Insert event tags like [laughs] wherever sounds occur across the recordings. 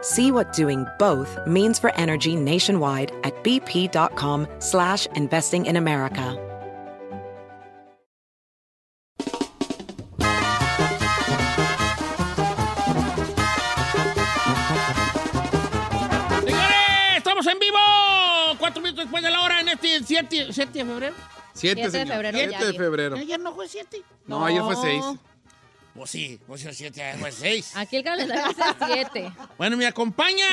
See what doing both means for energy nationwide at bp.com slash investing in America. Señores, estamos en vivo. Cuatro minutos después de la hora en este 7 de febrero. 7 Siete de febrero, 7 de febrero. Ayer no fue 7. No, ayer fue 6. Pues sí, pues el 7 fue 6. Aquí el calendario dice 7. Bueno, me acompaña.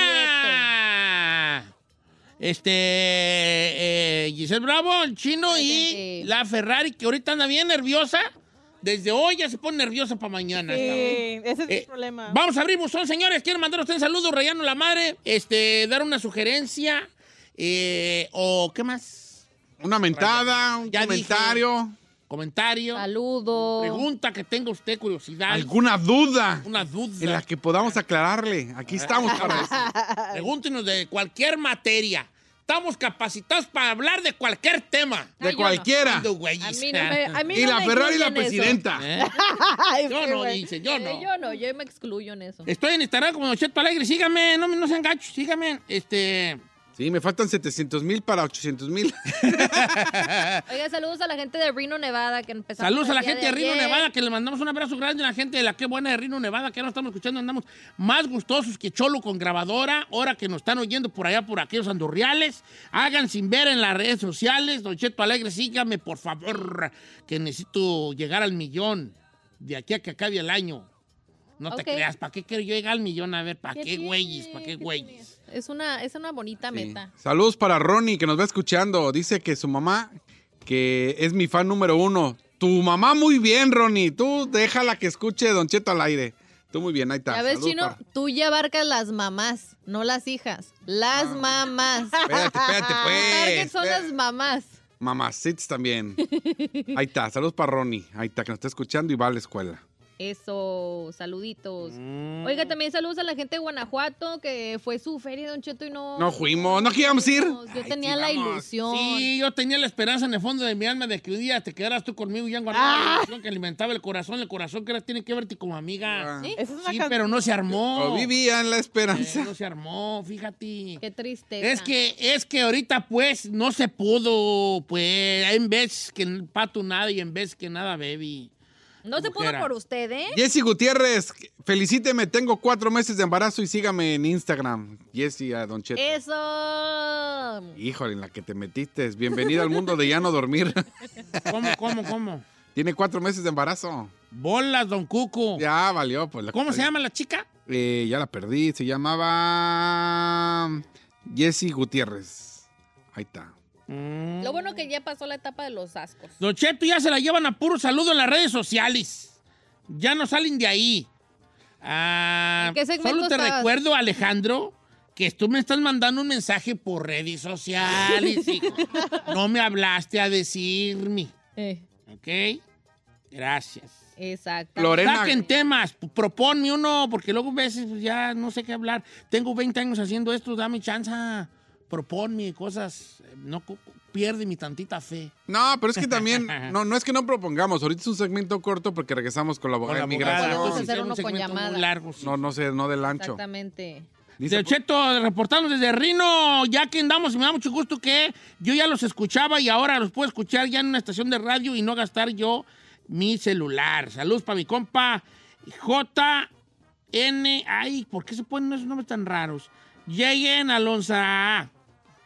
Este. eh, Giselle Bravo, el chino y la Ferrari, que ahorita anda bien nerviosa. Desde hoy ya se pone nerviosa para mañana. Sí, ese es Eh, el problema. Vamos a abrir buzón, señores. Quiero mandar a usted un saludo, Rayano la Madre. Este, dar una sugerencia. eh, o qué más. Una mentada, un Ya comentario, Comentario. Saludo. Pregunta que tenga usted curiosidad. alguna duda Una duda. en la que podamos aclararle. Aquí estamos para eso. [laughs] Pregúntenos de cualquier materia. Estamos capacitados para hablar de cualquier tema. De cualquiera. Ando, güeyes. A mí no me, a mí Y no la me Ferrari la incluyen eso. presidenta. ¿Eh? [laughs] Ay, Yo no, bueno. dice, yo Eh, no. yo no, yo me excluyo en eso. Estoy en Instagram como Don Cheto Alegre. Sígame, no, me- no sean gachos, sígame. Este. Sí, me faltan 700 mil para 800 mil. [laughs] Oiga, saludos a la gente de Reno, Nevada, que empezamos Saludos a la gente de Rino, ayer. Nevada, que le mandamos un abrazo grande a la gente de la que buena de Rino, Nevada, que ahora estamos escuchando, andamos más gustosos que Cholo con grabadora, ahora que nos están oyendo por allá, por aquellos andurriales. Hagan sin ver en las redes sociales. Don Cheto Alegre, sígame, por favor, que necesito llegar al millón de aquí a que acabe el año. No te creas, ¿para qué quiero yo llegar al millón? A ver, ¿para qué, güeyes? ¿Para qué ¿Qué güeyes? Es una, es una bonita Sí. meta. Saludos para Ronnie, que nos va escuchando. Dice que su mamá, que es mi fan número uno. Tu mamá muy bien, Ronnie. Tú déjala que escuche Don Cheto al aire. Tú muy bien, ahí está. Ya ves, Chino, para- tú ya abarcas las mamás, no las hijas. Las mamás. Espérate, espérate, [laughs] pues. son las mamás. Mamacitos también. [laughs] Ahí está, saludos para Ronnie. Ahí está, que nos está escuchando y va a la escuela. Eso, saluditos. Mm. Oiga, también saludos a la gente de Guanajuato, que fue su feria, Don Cheto, y no... No fuimos, ¿no queríamos ir? Yo Ay, tenía sí, la vamos. ilusión. Sí, yo tenía la esperanza en el fondo de mi alma de que un día te quedaras tú conmigo ya en Guanajuato. La ilusión que alimentaba el corazón, el corazón que era, tiene que verte como amiga. Ah. ¿Sí? Es Sí, can- pero no se armó. O vivía en la Eh, esperanza. no se armó, fíjate. Qué tristeza. Es que, es que ahorita pues no se pudo, pues en vez que pato nada y en vez que nada baby. No se pudo por usted, ¿eh? Jessy Gutiérrez, felicíteme, tengo cuatro meses de embarazo y sígame en Instagram. Jessy a Don Cheto. Eso. Híjole, en la que te metiste. Bienvenida al mundo de ya no dormir. [laughs] ¿Cómo, cómo, cómo? Tiene cuatro meses de embarazo. Bolas, don Cuco. Ya valió, pues. la- ¿Cómo se llama la chica? Eh, ya la perdí. Se llamaba Jessy Gutiérrez. Ahí está. Mm. Lo bueno que ya pasó la etapa de los ascos. Don Cheto ya se la llevan a puro saludo en las redes sociales. Ya no salen de ahí. Ah, ¿En qué segmento solo te estabas? recuerdo, Alejandro, que tú me estás mandando un mensaje por redes sociales, [laughs] hijo. No me hablaste a decirme. Eh, ¿Ok? Gracias. exacto. Lorena. Saquen temas, proponme uno, porque luego a veces pues, ya no sé qué hablar. Tengo 20 años haciendo esto, dame chance. Proponme cosas. eh, No pierde mi tantita fe. No, pero es que también, [laughs] no, no es que no propongamos. Ahorita es un segmento corto porque regresamos con la abogada de migración. Hacer uno con segmento muy llamada. largo, sí. No, no sé, no del ancho. Exactamente. Dice, De Cheto, reportamos desde Rino, ya que andamos, y me da mucho gusto que yo ya los escuchaba y ahora los puedo escuchar ya en una estación de radio y no gastar yo mi celular. Saludos para mi compa J N. Ay, ¿por qué se ponen esos nombres tan raros? J.N. Alonso.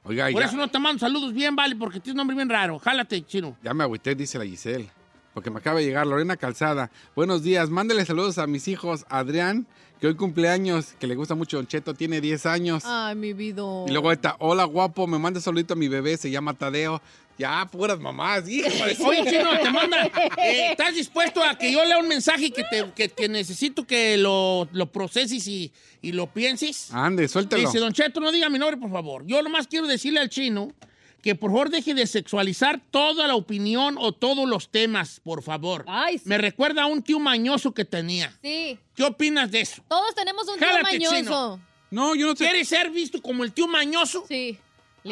Oiga, Por ya, eso no te mando saludos bien, vale, porque tienes un nombre bien raro. Jálate, chino. ya me agüité, dice la Giselle. Porque me acaba de llegar Lorena Calzada. Buenos días, mándele saludos a mis hijos. Adrián, que hoy cumpleaños, que le gusta mucho Don Cheto, tiene 10 años. Ay, mi vida. Y luego está, hola guapo, me manda saludito a mi bebé, se llama Tadeo. Ya, puras mamás, hijo de [laughs] su- Oye, chino, te manda. eh, ¿Estás dispuesto a que yo lea un mensaje que, te, que, que necesito que lo, lo proceses y, y lo pienses? Ande, suéltelo. Dice, Don Cheto, no diga mi nombre, por favor. Yo nomás quiero decirle al chino que por favor deje de sexualizar toda la opinión o todos los temas, por favor. Ay, sí. Me recuerda a un tío mañoso que tenía. Sí. ¿Qué opinas de eso? Todos tenemos un tío mañoso. chino. No, yo no sé. ¿Quieres ser visto como el tío mañoso? Sí.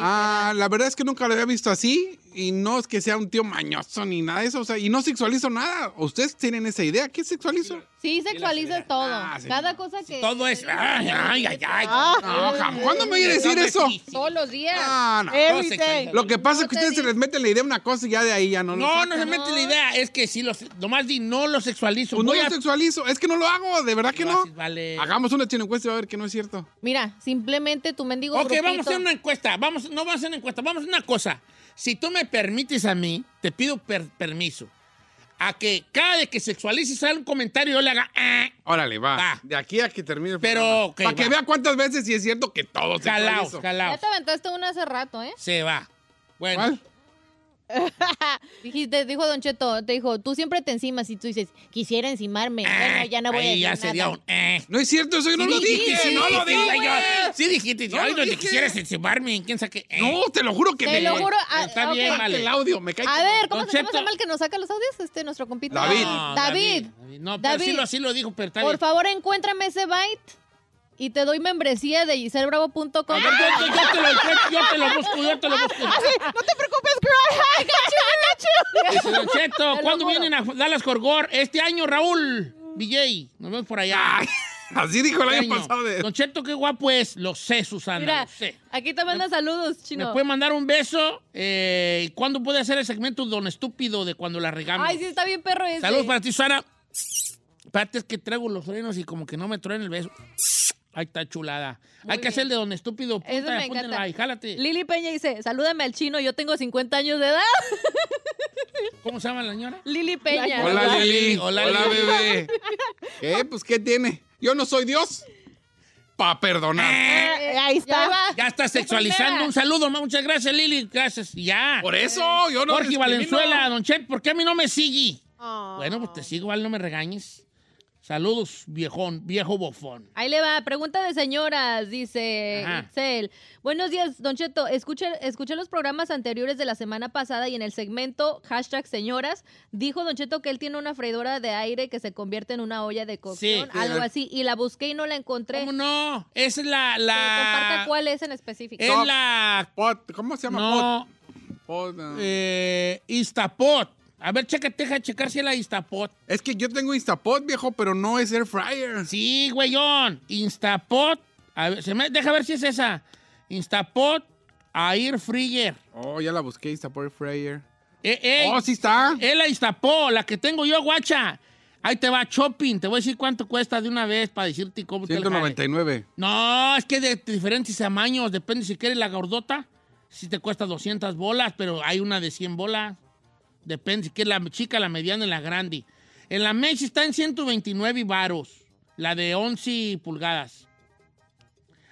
Ah, la verdad es que nunca lo había visto así y no es que sea un tío mañoso ni nada de eso, o sea, y no sexualizo nada. ¿Ustedes tienen esa idea? ¿Qué sexualizo? Sí, sexualizas todo. Ah, sí. Cada cosa que. Todo es. Ay, ay, ay, ay. No, jam- ¿cuándo me voy a decir No, eso? Todos los días. No, no. Todo sexualiza. Lo que pasa es que No te ustedes se les mete la idea una cosa y ya de ahí ya no lo No, sacan. no se mete la idea. Es que si lo, nomás di, no lo sexualizo. Pues no lo a- sexualizo, es que no lo hago, de verdad que no. haces, vale. Hagamos una chino encuesta y va a ver que no es cierto. Mira, simplemente tu mendigo Ok, grupito. vamos a hacer una encuesta. Vamos, no vamos a hacer una encuesta, vamos a hacer una cosa. Si tú me permites a mí, te pido per- permiso a que cada vez que sexualices un comentario yo le haga. "Ah", Órale, va. Va. De aquí a que termine el Pero, programa. ok, Para que vea cuántas veces sí es cierto que todo Calaos, sexualizo. Ya calaos. te aventaste una hace rato, ¿eh? Se va. Bueno, ¿Cuál? Dijiste, dijo Don Cheto, te dijo, tú siempre te encimas y tú dices, quisiera encimarme. bueno, ya no voy a decir ya sería nada. un. eh. No es cierto, eso yo no Sí lo dijiste, dije. sí no lo dije. yo- Sí dijiste, No ay, donde dije. quisieras encimarme, quién sabe qué. eh. No, te lo juro que Te me- lo juro. ah, Está ok. bien, vale. el audio, me cae. A ver, ¿cómo, se, llama el que nos saca los audios? Este, nuestro compito. David. No, David. No, pero sí David. lo, sí lo dijo, pero está Por bien. favor, encuéntrame ese byte y te doy membresía de giselbravo.com. Yo, yo- yo te lo, yo- yo te lo busco, yo te lo busco. No te preocupes, girl. I got you, I got you. Dice Don Cheto, [laughs] lo ¿cuándo vienen a Dallas Corgor? Este año, Raúl. BJ, nos vemos por allá. Ay, así dijo el Este año año. pasado. De... Don Cheto, qué guapo es. Lo sé, Susana, Mira, lo sé. aquí te manda saludos, ¿Me chino. puede mandar un beso? Eh, ¿y ¿Cuándo puede hacer el segmento Don Estúpido de cuando la regamos? Ay, sí, está bien perro ese. Saludos para ti, Susana. Espérate, es que traigo los frenos y como que no me truena el beso. Ahí está chulada. Muy Hay que bien. hacer el de Don Estúpido. Eso Punta, me apúntenla encanta. ahí, jálate. Lili Peña dice, salúdame al chino, yo tengo 50 años de edad. [laughs] ¿Cómo se llama la señora? Lili Peña. Hola, Lili. Hola, Hola, Lili. bebé. [laughs] ¿Qué? Pues, ¿qué tiene? Yo no soy Dios. Pa' perdonar. Eh, ahí está. Ya está sexualizando. Un saludo, ma. muchas gracias, Lili. Gracias. Ya. Por eso, yo no Jorge. Valenzuela, Don Chet, ¿por qué a mí no me sigue? Oh. Bueno, pues te sigo, igual no me regañes. Saludos, viejón, viejo bofón. Ahí le va, pregunta de señoras, dice Ajá. Itzel. Buenos días, Don Cheto. Escuché, escuché los programas anteriores de la semana pasada y en el segmento hashtag señoras dijo Don Cheto que él tiene una freidora de aire que se convierte en una olla de cocción, Sí. algo así. Y la busqué y no la encontré. ¿Cómo no? Es la... Que comparta la... cuál es en específico. Es la... Pot, ¿Cómo se llama? No, Pot. Pot, no. eh, Instapot. A ver, chécate, deja de checar si es la Instapot. Es que yo tengo Instapot, viejo, pero no es Air Fryer. Sí, güeyón. Instapot. A ver, se me- deja ver si es esa. Instapot Air Fryer. Oh, ya la busqué, Instapot Air Fryer. Eh, eh, Oh, sí está. Es la Instapot, la que tengo yo, guacha. Ahí te va shopping. Te voy a decir cuánto cuesta de una vez para decirte cómo te el jale. 199. No, es que de diferentes tamaños. Depende si quieres la gordota. Si te cuesta 200 bolas, pero hay una de 100 bolas. Depende si quieres la chica, la mediana y la grande. En la Macy está en 129 varos. La de 11 pulgadas.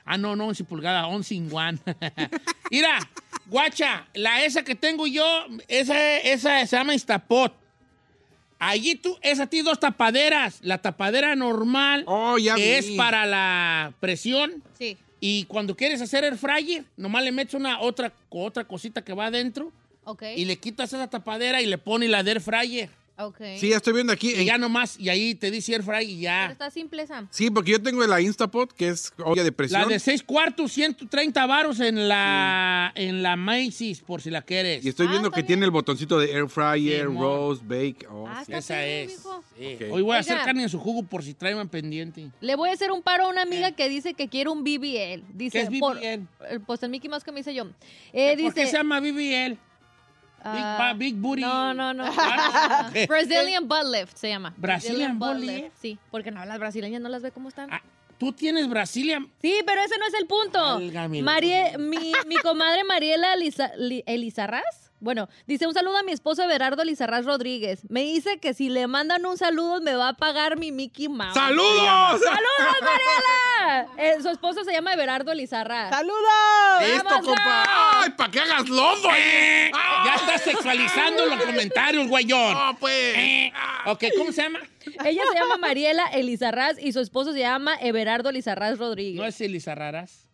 Ah, no, no 11 pulgadas, 11 in one. [laughs] Mira, guacha, la esa que tengo yo, esa, esa se llama Instapot. Allí tú, esa tiene dos tapaderas. La tapadera normal, Oh, ya que vi. es para la presión. Sí. Y cuando quieres hacer el fryer, nomás le metes una otra, otra cosita que va adentro Ok. y le quitas esa tapadera y le pones la de air fryer. Ok. Sí, ya estoy viendo aquí. Y ya nomás, y ahí te dice air fryer y Pero ya. está simple, Sam. Sí, porque yo tengo la Instapot, que es olla de presión. La de 6 cuartos, 130 varos en la, en la Macy's, por si la quieres. Y estoy Ah, viendo que bien. tiene el botoncito de Air Fryer, Sí. Roast, Bake. Oh, Ah, sí. está Esa perro, es. mijo. Sí. Ok. Hoy voy a hacer carne en su jugo por si traen pendiente. Le voy a hacer un paro a una amiga que dice que quiere un BBL. Dice, ¿Qué es por- BBL? eh, pues el Mickey Mouse que me hice yo. Eh, ¿Por qué dice, se llama BBL? Ah, ba- Big Booty. No, no, no. [laughs] Ah. [laughs] Brazilian Butt Lift se llama. Brazilian Butt Lift. Lift. Sí, porque no, las brasileñas no las ve cómo están. Ah, Tú tienes Brasilia. Sí, pero ese no es el punto. Marie, mi, mi comadre Mariela Eliza- Li- Elizarraz. Bueno, dice un saludo a mi esposo Everardo Elizarraz Rodríguez. Me dice que si le mandan un saludo me va a pagar mi Mickey Mouse. ¡Saludos! ¡Saludos, [laughs] Mariela! Eh, su esposo se llama Everardo Elizarraz. ¡Saludos! ¡Listo, ¡Vamos, compa! ¡Ay, para que hagas lodo! eh! Ya estás sexualizando los comentarios, güeyón. ¡No, pues! Eh, Ok, ¿cómo se llama? Ella se llama Mariela Elizarraz y su esposo se llama Everardo Elizarraz Rodríguez. No es Elizarraras.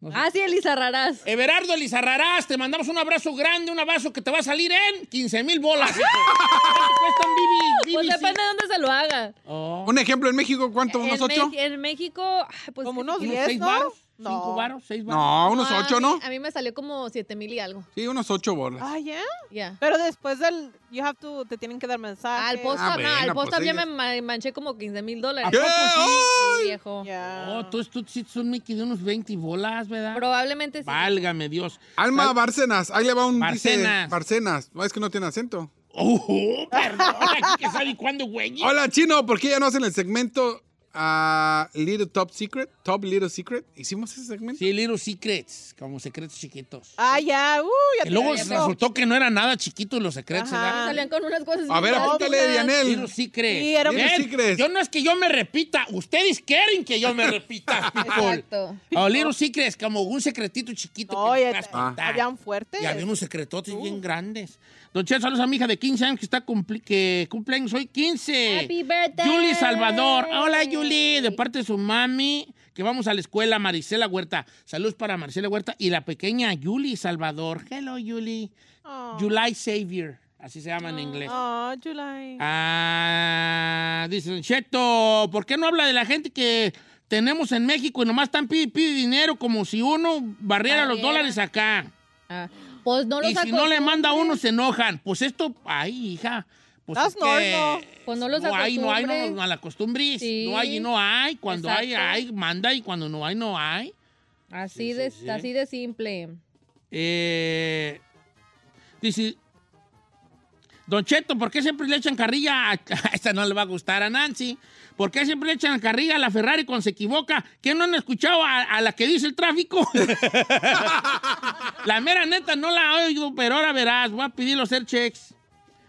No sé. Ah, sí, Elizarraz. Everardo Elizarrarás, te mandamos un abrazo grande, un abrazo que te va a salir en 15 mil bolas. hijo. [laughs] ¿Cuánto cuestan, Bibi? Pues depende de dónde se lo haga. Oh. Un ejemplo, en México, ¿cuánto? ¿Unos en, ocho? En México, pues Como unos ¿Unos 10, seis ¿no? No. ¿Cinco varos? ¿Seis varos? No, unos a ocho, ¿no? A mí me salió como 7 mil y algo. Sí, unos ocho bolas. Ah, ya. Ya. Pero después del. You have to. Te tienen que dar mensaje. Al post, Ah, no, bueno, al post pues también ellos- me ma- manché como 15 mil dólares. ¿Qué? poco sí? Sí, viejo. Ya. Oh, tú, tú sí son Mickey de unos 20 bolas, ¿verdad? Probablemente sí. Válgame Dios. Alma Bárcenas, ahí le va un Bárcenas. dice Bárcenas. No, es que no tiene acento. Oh, perdón, aquí que sabe cuándo, güey. Hola, Chino, ¿por qué ya no hacen el segmento a Little Top Secret? Top Little Secret. ¿Hicimos ese segmento? Sí, Little Secrets, como secretos chiquitos. Ah, ya. Uh, ya Que luego resultó que no eran nada chiquitos los secretos. Salían con unas cosas. A ver, apúntale, básicas. Little Dianel. Secrets. Sí, era- Bien, Little Secrets. Yo no es que yo me repita, ustedes quieren que yo me repita, [laughs] people. Exacto. Oh, Little Secrets, como un secretito chiquito No, que ya- Ah. contar. Habían fuertes. Y había unos secretotes bien grandes. Don Che, saludos a mi hija de 15 años que está cumpli que cumpleaños hoy 15. Happy birthday. Julie Salvador. Hola, Julie. De parte de su mami, que vamos a la escuela, Marisela Huerta. Saludos para Marisela Huerta y la pequeña Julie Salvador. Hello, Julie. Oh. July Savior. Así se llama en inglés. Oh, July. Ah, dice Don Cheto, ¿por qué no habla de la gente que tenemos en México y nomás están pide, pide dinero como si uno barriera los dólares acá? Ah, pues no los y si no le manda a uno, se enojan. Pues esto, ay, hija. Pues That's es que normal. Pues no los hay, no hay, no, no, a la costumbre. Sí. No hay y no hay. Cuando hay, Exacto. hay, manda y cuando no hay, no hay. Así, Sí, de, sí, sí. así de simple. Eh, dice, Don Cheto, ¿por qué siempre le echan carrilla? A, [laughs] esta no le va a gustar a Nancy. ¿Por qué siempre le echan carrilla a la Ferrari cuando se equivoca? ¿Que no han escuchado a, a la que dice el tráfico? [laughs] la mera neta no la oído, pero ahora verás. Voy a pedirlo hacer checks.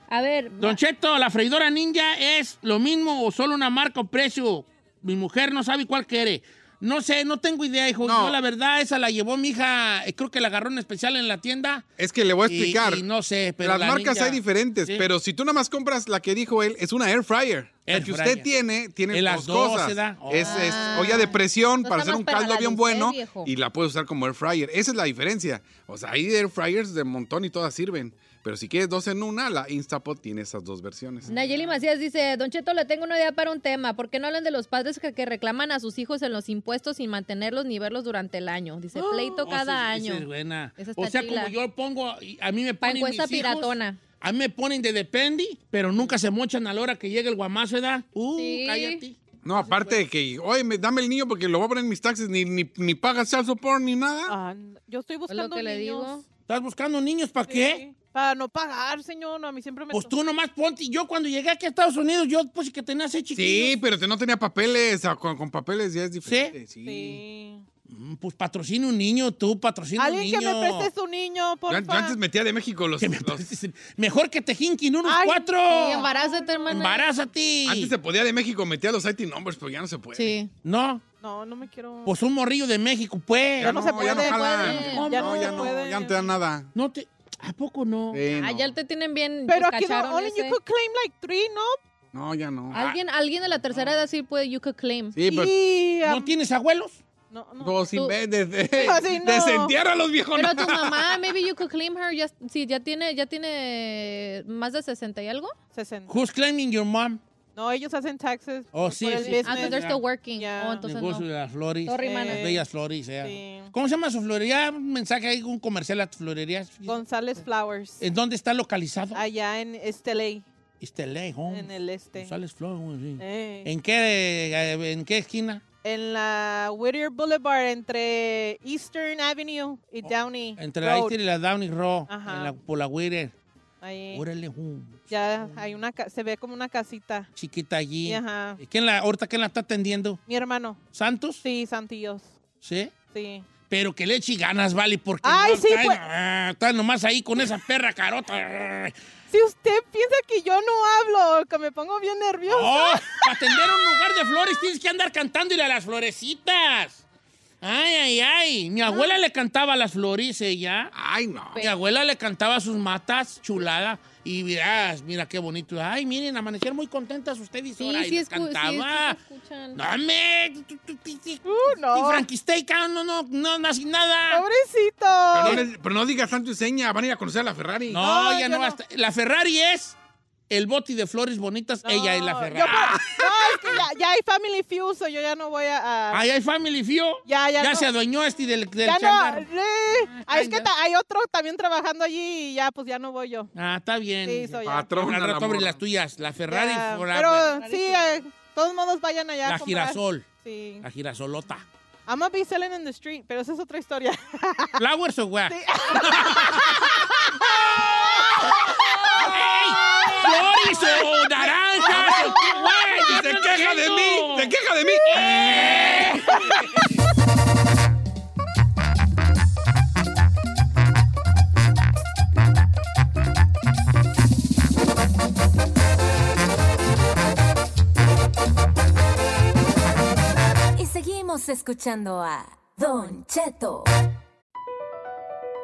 A ver, Don Cheto, ¿la freidora ninja es lo mismo o solo una marca o precio? Mi mujer no sabe cuál quiere. No sé, no tengo idea, hijo. No. Yo, la verdad, esa la llevó mi hija, eh, creo que la agarró en especial en la tienda. Es que le voy a explicar. Y, no sé, pero Las la marcas Ninja- hay diferentes, Sí. pero si tú nada más compras la que dijo él, es una air fryer. la Air que fryer. usted tiene, tiene las dos, cosas. Es, es Ah. olla de presión No para hacer un para caldo la bien bueno viejo. y la puedes usar como air fryer. Esa es la diferencia. O sea, hay air fryers de montón y todas sirven. Pero si quieres dos en una, la Instapot tiene esas dos versiones. Nayeli Macías dice, Don Cheto, le tengo una idea para un tema. ¿Por qué no hablan de los padres que, que reclaman a sus hijos en los impuestos sin mantenerlos ni verlos durante el año? Dice, pleito Oh, cada esa- año. esa es buena. Esa O sea, chila. como yo pongo, a mí me ponen encuesta mis hijos, piratona. a mí me ponen de dependi, pero nunca se mochan a la hora que llega el guamazo, ¿verdad? Uh, Sí. cállate. No, aparte de que, oye, me- dame el niño porque lo voy a poner en mis taxes, ni, ni, ni pagas child support ni nada. Ah, yo estoy Es buscando lo que le niños. digo. ¿Estás buscando niños para qué? Sí, Para no pagar, señor. No, a mí siempre me... Pues tú nomás ponte. Yo cuando llegué aquí a Estados Unidos, yo puse que tenía seis Sí, chiquillos. pero te no tenía papeles. sea, con, con papeles ya es diferente. Sí. Sí. Mm, Pues patrocina un niño, tú patrocina un Alguien niño. que me preste su niño, por Yo, yo favor. antes metía de México los... Que me los- prestes- Mejor que te jinquen unos Ay, cuatro. Sí, embarázate, hermana. Embarázate. Antes se podía de México, metía los IT numbers, pero ya no se puede. Sí. No, No, no me quiero... pues un morrillo de México, pues. Ya no no, se ya no puede, jalan. puede. No, Ya no ya no, ya no te dan nada. No te. ¿A poco no? Sí, Ah, no. ya te tienen bien Pero pues, aquí no, only you ese. could claim like three, ¿no? No, ya no. Alguien, alguien de la tercera edad sí puede, you could claim. Sí, pero... Y, ¿No um, tienes abuelos? no, no. Tú- vez de, [laughs] de, Así no. desentierra a los viejos. Pero tu mamá, [laughs] maybe you could claim her, ya, sí, ya tiene, ya tiene más de 60 y algo. 60. Who's claiming your mom? No, ellos hacen taxes. Oh, por sí, el sí. business. Ah, entonces they're still working. Ya. Oh, entonces Negocio no. de las flores. Sorry, Eh. Las bellas flores, eh. Sí. ¿Cómo se llama su florería? Un mensaje ahí, un comercial a tu florería. González Flowers. ¿En dónde está localizado? Allá en Esteley, Esteley, home. en el este. González Flowers, sí. Eh. ¿En qué, eh, ¿En qué esquina? En la Whittier Boulevard entre Eastern Avenue y Downey Oh, Entre la Road. Easter y la Downey Road, Ajá. en la, por la Whittier. Ahí. Órale, uh, Ya hay una, ca- se ve como una casita. chiquita allí. Y, ajá. ¿Quién la, ahorita quién la está atendiendo? Mi hermano. ¿Santos? Sí, Santillos. Sí. Sí. Pero que le eche ganas, vale, porque Ay, no, sí, está, pues- ah, está nomás ahí con esa perra carota. Si usted piensa que yo no hablo, que me pongo bien nerviosa. Oh, para atender un lugar de flores tienes que andar cantándole a las florecitas. Ay, ay, ay. Mi abuela le cantaba las flores, ella. Ay, no. Mi abuela le cantaba sus matas, chulada. Y mirás, mira qué bonito. Ay, miren, amanecieron muy contentas ustedes. Sí, ahora, y sí, les cantaba. sí, escuchan. No, me. Uh, no. Y no, no, no, no, así nada. Pobrecito. Pero no, le- pero no digas santo y seña, van a ir a conocer a la Ferrari. No, No, ya no no. basta. La Ferrari es el bote de flores bonitas, ella es la Ferrari. yo por- no, es que ya, ya hay Family Feud, so yo ya no voy a... a- Ahí hay Family Fio. Ya, ya no. se adueñó este del, del ya no, eh, ah, es que hay otro también trabajando allí y ya, pues ya no voy yo. Ah, está bien. Sí, soy ya. La morra. las tuyas. La Ferrari Ya, forever. Pero sí, eh, todos modos vayan allá la a girasol. Sí. La girasolota. I'm gonna be selling in the street, pero esa es otra historia. ¿Flowers o what? Sí. [laughs] ¡Ey! ¡Flores o naranjas! o qué, güey! ¡Se queja de mí! ¡Se queja de mí! ¡Eh! Y seguimos escuchando a Don Cheto.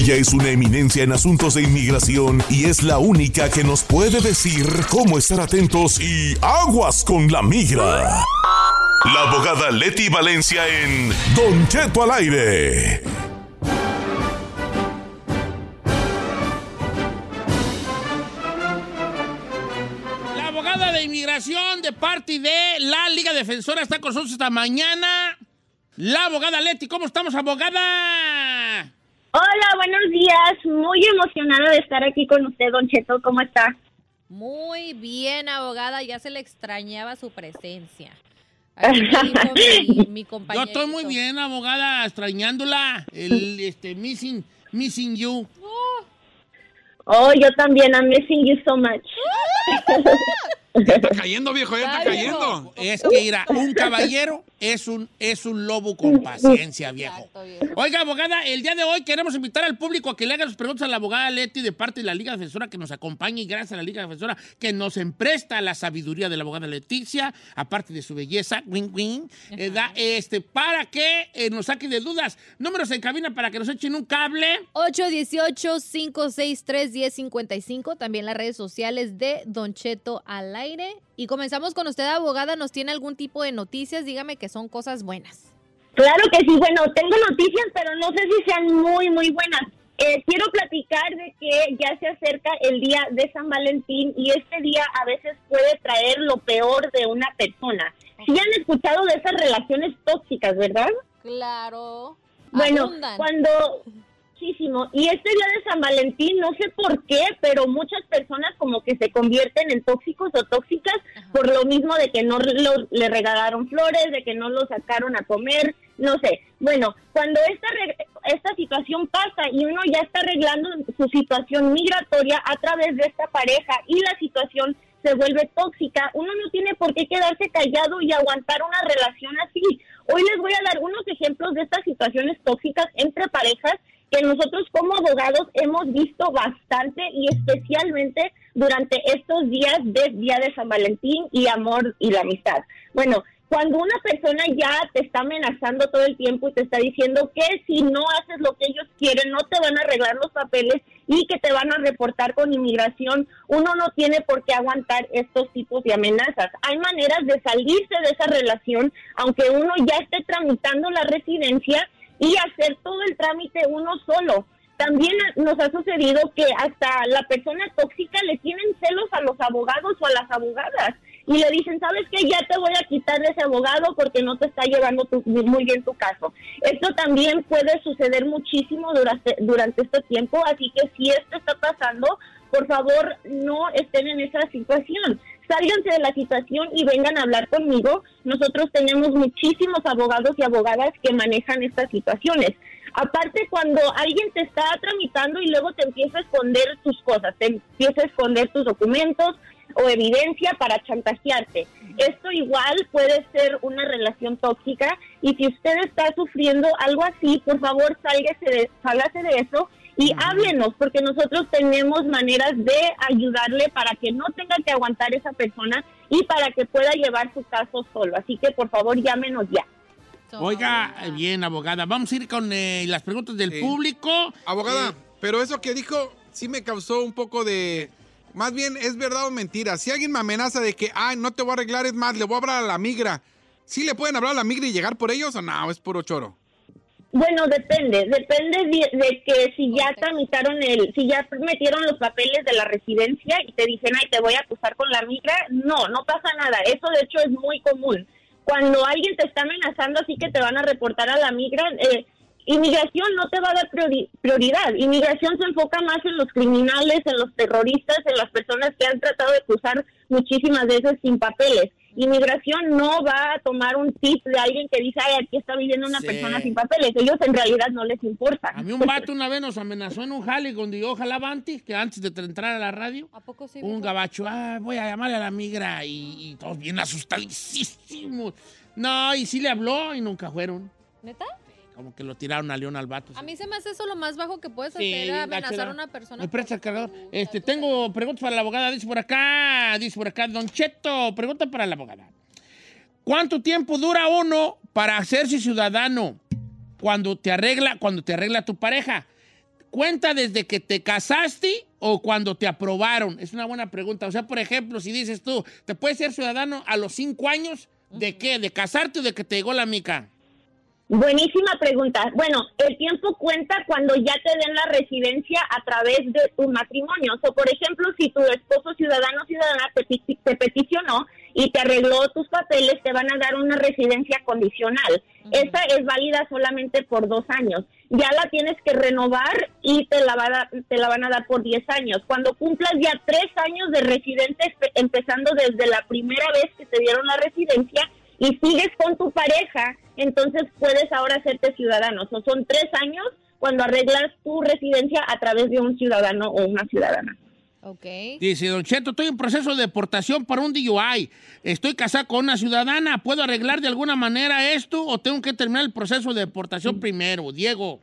Ella es una eminencia en asuntos de inmigración y es la única que nos puede decir cómo estar atentos y aguas con la migra. La abogada Leti Valencia en Don Cheto al aire. La abogada de inmigración de parte de la Liga Defensora está con nosotros esta mañana. La abogada Leti, ¿cómo estamos, abogada? Hola, buenos días. Muy emocionada de estar aquí con usted, Don Cheto. ¿Cómo está? Muy bien, abogada, ya se le extrañaba su presencia. [laughs] Mi, mi Yo estoy muy bien, abogada, extrañándola. El este missing, missing you. Oh, yo también. I'm missing you so much. Ya está cayendo, viejo, ya está Ay, cayendo. Es que irá, un caballero es un, es un lobo con paciencia, viejo. Oiga, abogada, el día de hoy queremos invitar al público a que le haga sus preguntas a la abogada Leti de parte de la Liga Defensora que nos acompaña y gracias a la Liga Defensora que nos empresta la sabiduría de la abogada Leticia, aparte de su belleza, wing wing, eh, da, este, para que eh, nos saque de dudas. Números en cabina para que nos echen un cable. 818-563-1055, también las redes sociales de Don Cheto al aire. Y comenzamos con usted, abogada. ¿Nos tiene algún tipo de noticias? Dígame que son cosas buenas. Claro que sí. Bueno, tengo noticias, pero no sé si sean muy, muy buenas. Eh, quiero platicar de que ya se acerca el día de San Valentín y este día a veces puede traer lo peor de una persona. Si han escuchado de esas relaciones tóxicas, ¿verdad? Claro. Bueno, Abundan. cuando muchísimo. Y este día de San Valentín, no sé por qué, pero muchas personas como que se convierten en tóxicos o tóxicas por lo mismo de que no lo- le regalaron flores, de que no lo sacaron a comer, no sé. Bueno, cuando esta, esta situación pasa y uno ya está arreglando su situación migratoria a través de esta pareja y la situación se vuelve tóxica, uno no tiene por qué quedarse callado y aguantar una relación así. Hoy les voy a dar unos ejemplos de estas situaciones tóxicas entre parejas que nosotros como abogados hemos visto bastante y especialmente durante estos días de Día de San Valentín y amor y la amistad. Bueno, cuando una persona ya te está amenazando todo el tiempo y te está diciendo que si no haces lo que ellos quieren, no te van a arreglar los papeles y que te van a reportar con inmigración, uno no tiene por qué aguantar estos tipos de amenazas. Hay maneras de salirse de esa relación, aunque uno ya esté tramitando la residencia y hacer todo el trámite uno solo. También nos ha sucedido que hasta la persona tóxica le tienen celos a los abogados o a las abogadas y le dicen, sabes que ya te voy a quitar de ese abogado porque no te está llevando tu- muy bien tu caso. Esto también puede suceder muchísimo durante este tiempo, así que si esto está pasando, por favor no estén en esa situación. Sálganse de la situación y vengan a hablar conmigo. Nosotros tenemos muchísimos abogados y abogadas que manejan estas situaciones. Aparte, cuando alguien te está tramitando y luego te empieza a esconder tus cosas, te empieza a esconder tus documentos o evidencia para chantajearte. Esto igual puede ser una relación tóxica y si usted está sufriendo algo así, por favor, sálgase de, sálgase de eso y háblenos, porque nosotros tenemos maneras de ayudarle para que no tenga que aguantar esa persona y para que pueda llevar su caso solo. Así que por favor, llámenos ya. Oiga, bien, abogada. Vamos a ir con eh, las preguntas del Sí. público. Abogada, Eh, pero eso que dijo sí me causó un poco de... Más bien, ¿es verdad o mentira? Si alguien me amenaza de que, ay, no te voy a arreglar, es más, le voy a hablar a la migra. ¿Sí le pueden hablar a la migra y llegar por ellos o no? Es puro choro. Bueno, depende, depende de, de que si ya tramitaron el, si ya metieron los papeles de la residencia y te dicen, ay, te voy a acusar con la migra, no, no pasa nada, eso de hecho es muy común. Cuando alguien te está amenazando así que te van a reportar a la migra, eh, inmigración no te va a dar priori- prioridad, inmigración se enfoca más en los criminales, en los terroristas, en las personas que han tratado de cruzar muchísimas veces sin papeles. Inmigración no va a tomar un tip de alguien que dice, ay, aquí está viviendo una Sí. persona sin papeles. Ellos en realidad no les importa. A mí un vato una vez nos amenazó en un jale donde yo jalaba antes, que antes de entrar a la radio. ¿A poco sí? Un gabacho, ah, voy a llamarle a la migra y, y todos bien asustadísimos. No, y sí le habló y nunca fueron. ¿Neta? Como que lo tiraron a León al vato. A mí se me hace eso lo más bajo que puedes Sí, hacer, amenazar a una persona. ¿Me presta el cargador? Este, tengo preguntas para la abogada. Dice por acá, dice por acá, Don Cheto, pregunta para la abogada. ¿Cuánto tiempo dura uno para hacerse ciudadano cuando te arregla, cuando te arregla tu pareja? ¿Cuenta desde que te casaste o cuando te aprobaron? Es una buena pregunta. O sea, por ejemplo, si dices tú, ¿te puedes ser ciudadano a los cinco años? ¿De qué? ¿De casarte o de que te llegó la mica? Buenísima pregunta. Bueno, el tiempo cuenta cuando ya te den la residencia a través de tu matrimonio. O por ejemplo, si tu esposo ciudadano o ciudadana te, te peticionó y te arregló tus papeles, te van a dar una residencia condicional. Esa es válida solamente por dos años. Ya la tienes que renovar y te la, va a te la van a dar por 10 años. Cuando cumplas ya tres años de residente, empezando desde la primera vez que te dieron la residencia, y sigues con tu pareja, entonces puedes ahora hacerte ciudadano. O son tres años cuando arreglas tu residencia a través de un ciudadano o una ciudadana. Ok. Dice, Don Cheto, estoy en proceso de deportación para un DUI. Estoy casado con una ciudadana. ¿Puedo arreglar de alguna manera esto o tengo que terminar el proceso de deportación primero? Diego.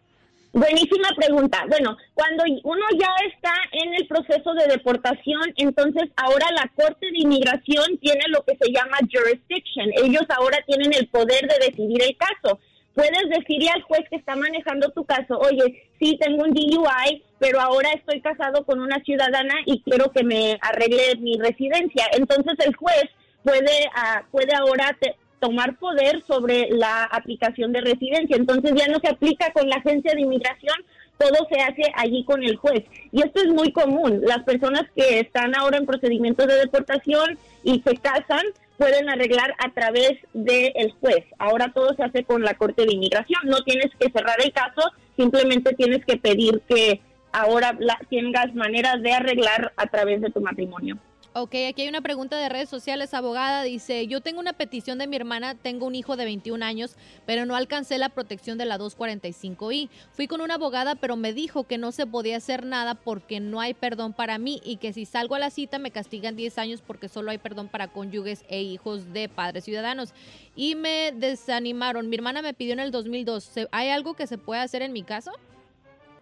Buenísima pregunta. Bueno, cuando uno ya está en el proceso de deportación, entonces ahora la Corte de Inmigración tiene lo que se llama jurisdiction. Ellos ahora tienen el poder de decidir el caso. Puedes decirle al juez que está manejando tu caso, oye, sí tengo un DUI, pero ahora estoy casado con una ciudadana y quiero que me arregle mi residencia. Entonces el juez puede, ah, puede ahora te- tomar poder sobre la aplicación de residencia. Entonces ya no se aplica con la agencia de inmigración, todo se hace allí con el juez. Y esto es muy común. Las personas que están ahora en procedimientos de deportación y se casan, pueden arreglar a través del juez. Ahora todo se hace con la Corte de Inmigración. No tienes que cerrar el caso, simplemente tienes que pedir que ahora la, tengas maneras de arreglar a través de tu matrimonio. Ok, aquí hay una pregunta de redes sociales, abogada. Dice, yo tengo una petición de mi hermana, tengo un hijo de 21 años, pero no alcancé la protección de la 245I. Fui con una abogada, pero me dijo que no se podía hacer nada porque no hay perdón para mí y que si salgo a la cita me castigan 10 años porque solo hay perdón para cónyuges e hijos de padres ciudadanos. Y me desanimaron. Mi hermana me pidió en el 2002. ¿Se- ¿Hay algo que se puede hacer en mi caso?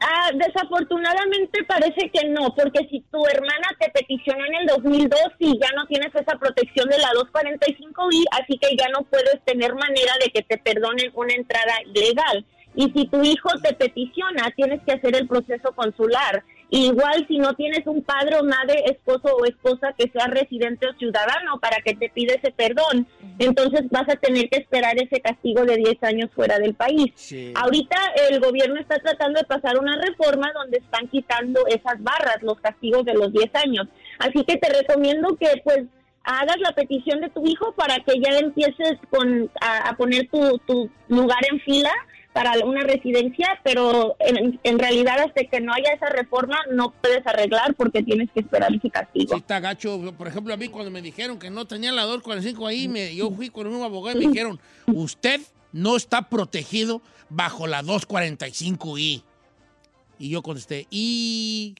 Ah, desafortunadamente parece que no, porque si tu hermana te peticionó en el 2002 y ya no tienes esa protección de la 245I, así que ya no puedes tener manera de que te perdonen una entrada ilegal. Y si tu hijo te peticiona, tienes que hacer el proceso consular. Igual si no tienes un padre o madre, esposo o esposa que sea residente o ciudadano para que te pida ese perdón, entonces vas a tener que esperar ese castigo de 10 años fuera del país. Ahorita el gobierno está tratando de pasar una reforma donde están quitando esas barras, los castigos de los 10 años. Así que te recomiendo que pues hagas la petición de tu hijo para que ya empieces con a, a poner tu, tu lugar en fila para una residencia, pero en, en realidad hasta que no haya esa reforma no puedes arreglar porque tienes que esperar ese castigo. Sí, está gacho. Por ejemplo, a mí cuando me dijeron que no tenía la 245 ahí, me, yo fui con un abogado y me dijeron, usted no está protegido bajo la 245I. Y yo contesté, y...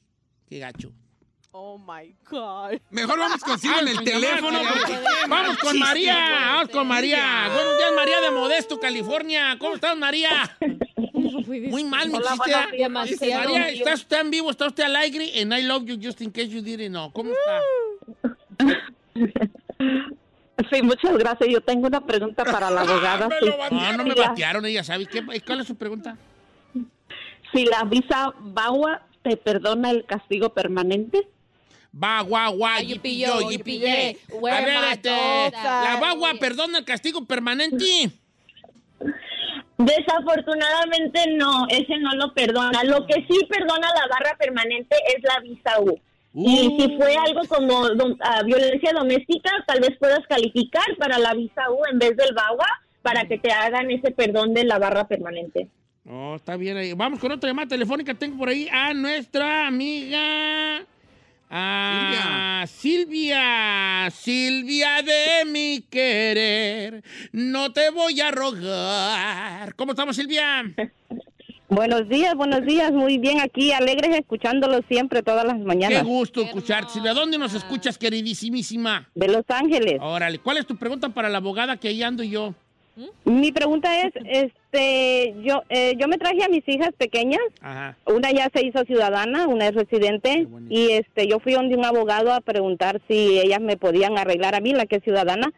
Qué gacho. Oh my God. Mejor vamos consigo en el teléfono. Vamos con María, vamos con María. Buenos días, María de Modesto, California. ¿Cómo estás, María? Muy mal, mi chiste. María, ¿está usted en vivo? ¿Está usted al aire? En I love you just in case you didn't know. ¿Cómo está? [laughs] Sí, muchas gracias. Yo tengo una pregunta para la [laughs] abogada. Lo batearon. No, no me la- batearon, ella sabe. ¿Qué, ¿Cuál es su pregunta? Si la visa BAWA te perdona el castigo permanente. Va, guau, guau, Ay, yipi, yipi, yo, yo, yipi, yipi, ye. ye. Where A ver, este, la bagua perdona el castigo permanente. Desafortunadamente no, ese no lo perdona. Lo que sí perdona la barra permanente es la visa U. Y Uh. si fue algo como ah, violencia doméstica, tal vez puedas calificar para la visa U en vez del BAWA para que te hagan ese perdón de la barra permanente. Oh, está bien ahí. Vamos con otra llamada telefónica. Tengo por ahí a nuestra amiga. A Silvia. Silvia de mi querer. No te voy a rogar. ¿Cómo estamos, Silvia? [laughs] Buenos días, buenos días. Muy bien aquí, alegres escuchándolo siempre, todas las Qué mañanas. gusto escucharte, Silvia. ¿Dónde nos escuchas, queridísimísima? De Los Ángeles. Órale, ¿cuál es tu pregunta para la abogada que ahí ando yo? Mi pregunta es, este, yo, eh, yo me traje a mis hijas pequeñas. Ajá. Una ya se hizo ciudadana, una es residente y este, yo fui donde un abogado a preguntar si ellas me podían arreglar a mí, la que es ciudadana,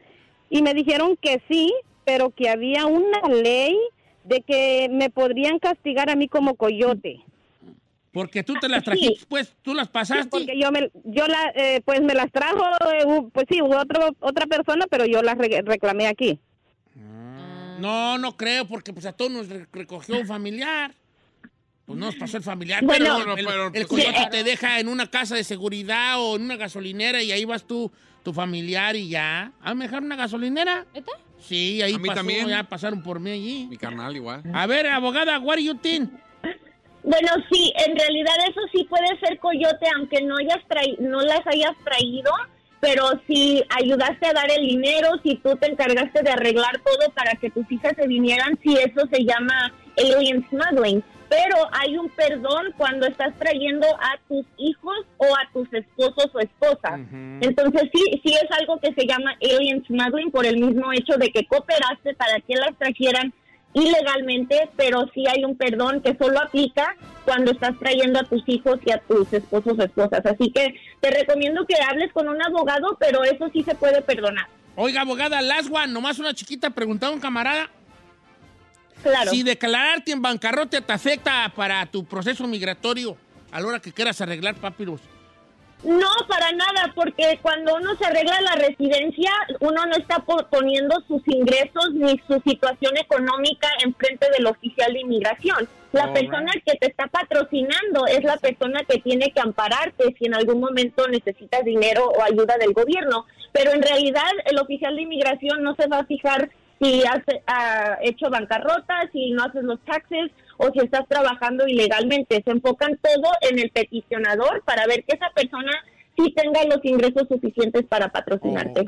y me dijeron que sí, pero que había una ley de que me podrían castigar a mí como coyote. Porque tú te las trajiste, pues, tú las pasaste. Porque yo me, yo la, eh, pues me las trajo, eh, pues sí, hubo otro, otra persona, pero yo las re- reclamé aquí. No, no creo, porque pues a todos nos re- recogió un familiar. Pues no nos pasó el familiar, Bueno, pero el, pero, el pues, coyote sí. te deja en una casa de seguridad o en una gasolinera y ahí vas tú, tu familiar y ya. ¿Ah, me dejaron una gasolinera? ¿Neta? Sí, ahí A mí pasó, también. ya pasaron por mí allí. Mi carnal igual. A ver, abogada, what do you think? Bueno, sí, en realidad eso sí puede ser coyote, aunque no hayas no las hayas traído, pero si ayudaste a dar el dinero, si tú te encargaste de arreglar todo para que tus hijas se vinieran, sí, eso se llama alien smuggling. Pero hay un perdón cuando estás trayendo a tus hijos o a tus esposos o esposas. Entonces sí, sí es algo que se llama alien smuggling por el mismo hecho de que cooperaste para que las trajeran ilegalmente, pero sí hay un perdón que solo aplica cuando estás trayendo a tus hijos y a tus esposos o esposas. Así que te recomiendo que hables con un abogado, pero eso sí se puede perdonar. Oiga, abogada, last one, nomás una chiquita preguntaba a un camarada. Claro. Si declararte en bancarrota te afecta para tu proceso migratorio a la hora que quieras arreglar papiros, No, para nada, porque cuando uno se arregla la residencia, uno no está po- poniendo sus ingresos ni su situación económica enfrente del oficial de inmigración. La persona que te está patrocinando es la persona que tiene que ampararte si en algún momento necesitas dinero o ayuda del gobierno. Pero en realidad el oficial de inmigración no se va a fijar si has hecho bancarrota, si no haces los taxes o si estás trabajando ilegalmente. Se enfocan todo en el peticionador para ver que esa persona sí tenga los ingresos suficientes para patrocinarte.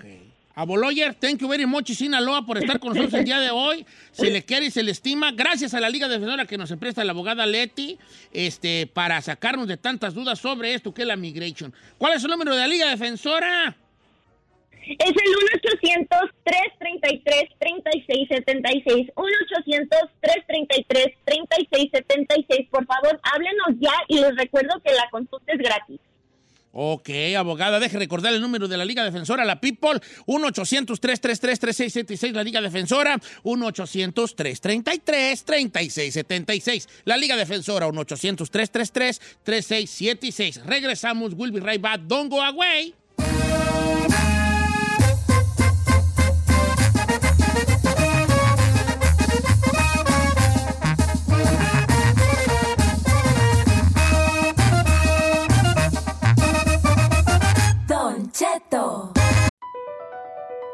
Aboloyer, thank you very much, Sinaloa, por estar con nosotros el día de hoy. Se le quiere y se le estima. Gracias a la Liga Defensora que nos presta la abogada Leti este, para sacarnos de tantas dudas sobre esto que es la migration. ¿Cuál es el número de la Liga Defensora? Es el 1-800-333-3676. 1-800-333-3676. Por favor, háblenos ya y les recuerdo que la consulta es gratis. Ok, abogada, deje recordar el número de la Liga Defensora, la People, 1-800-333-3676, la Liga Defensora, 1-800-333-3676, la Liga Defensora, 1-800-333-3676. Regresamos, we'll be right back, don't go away.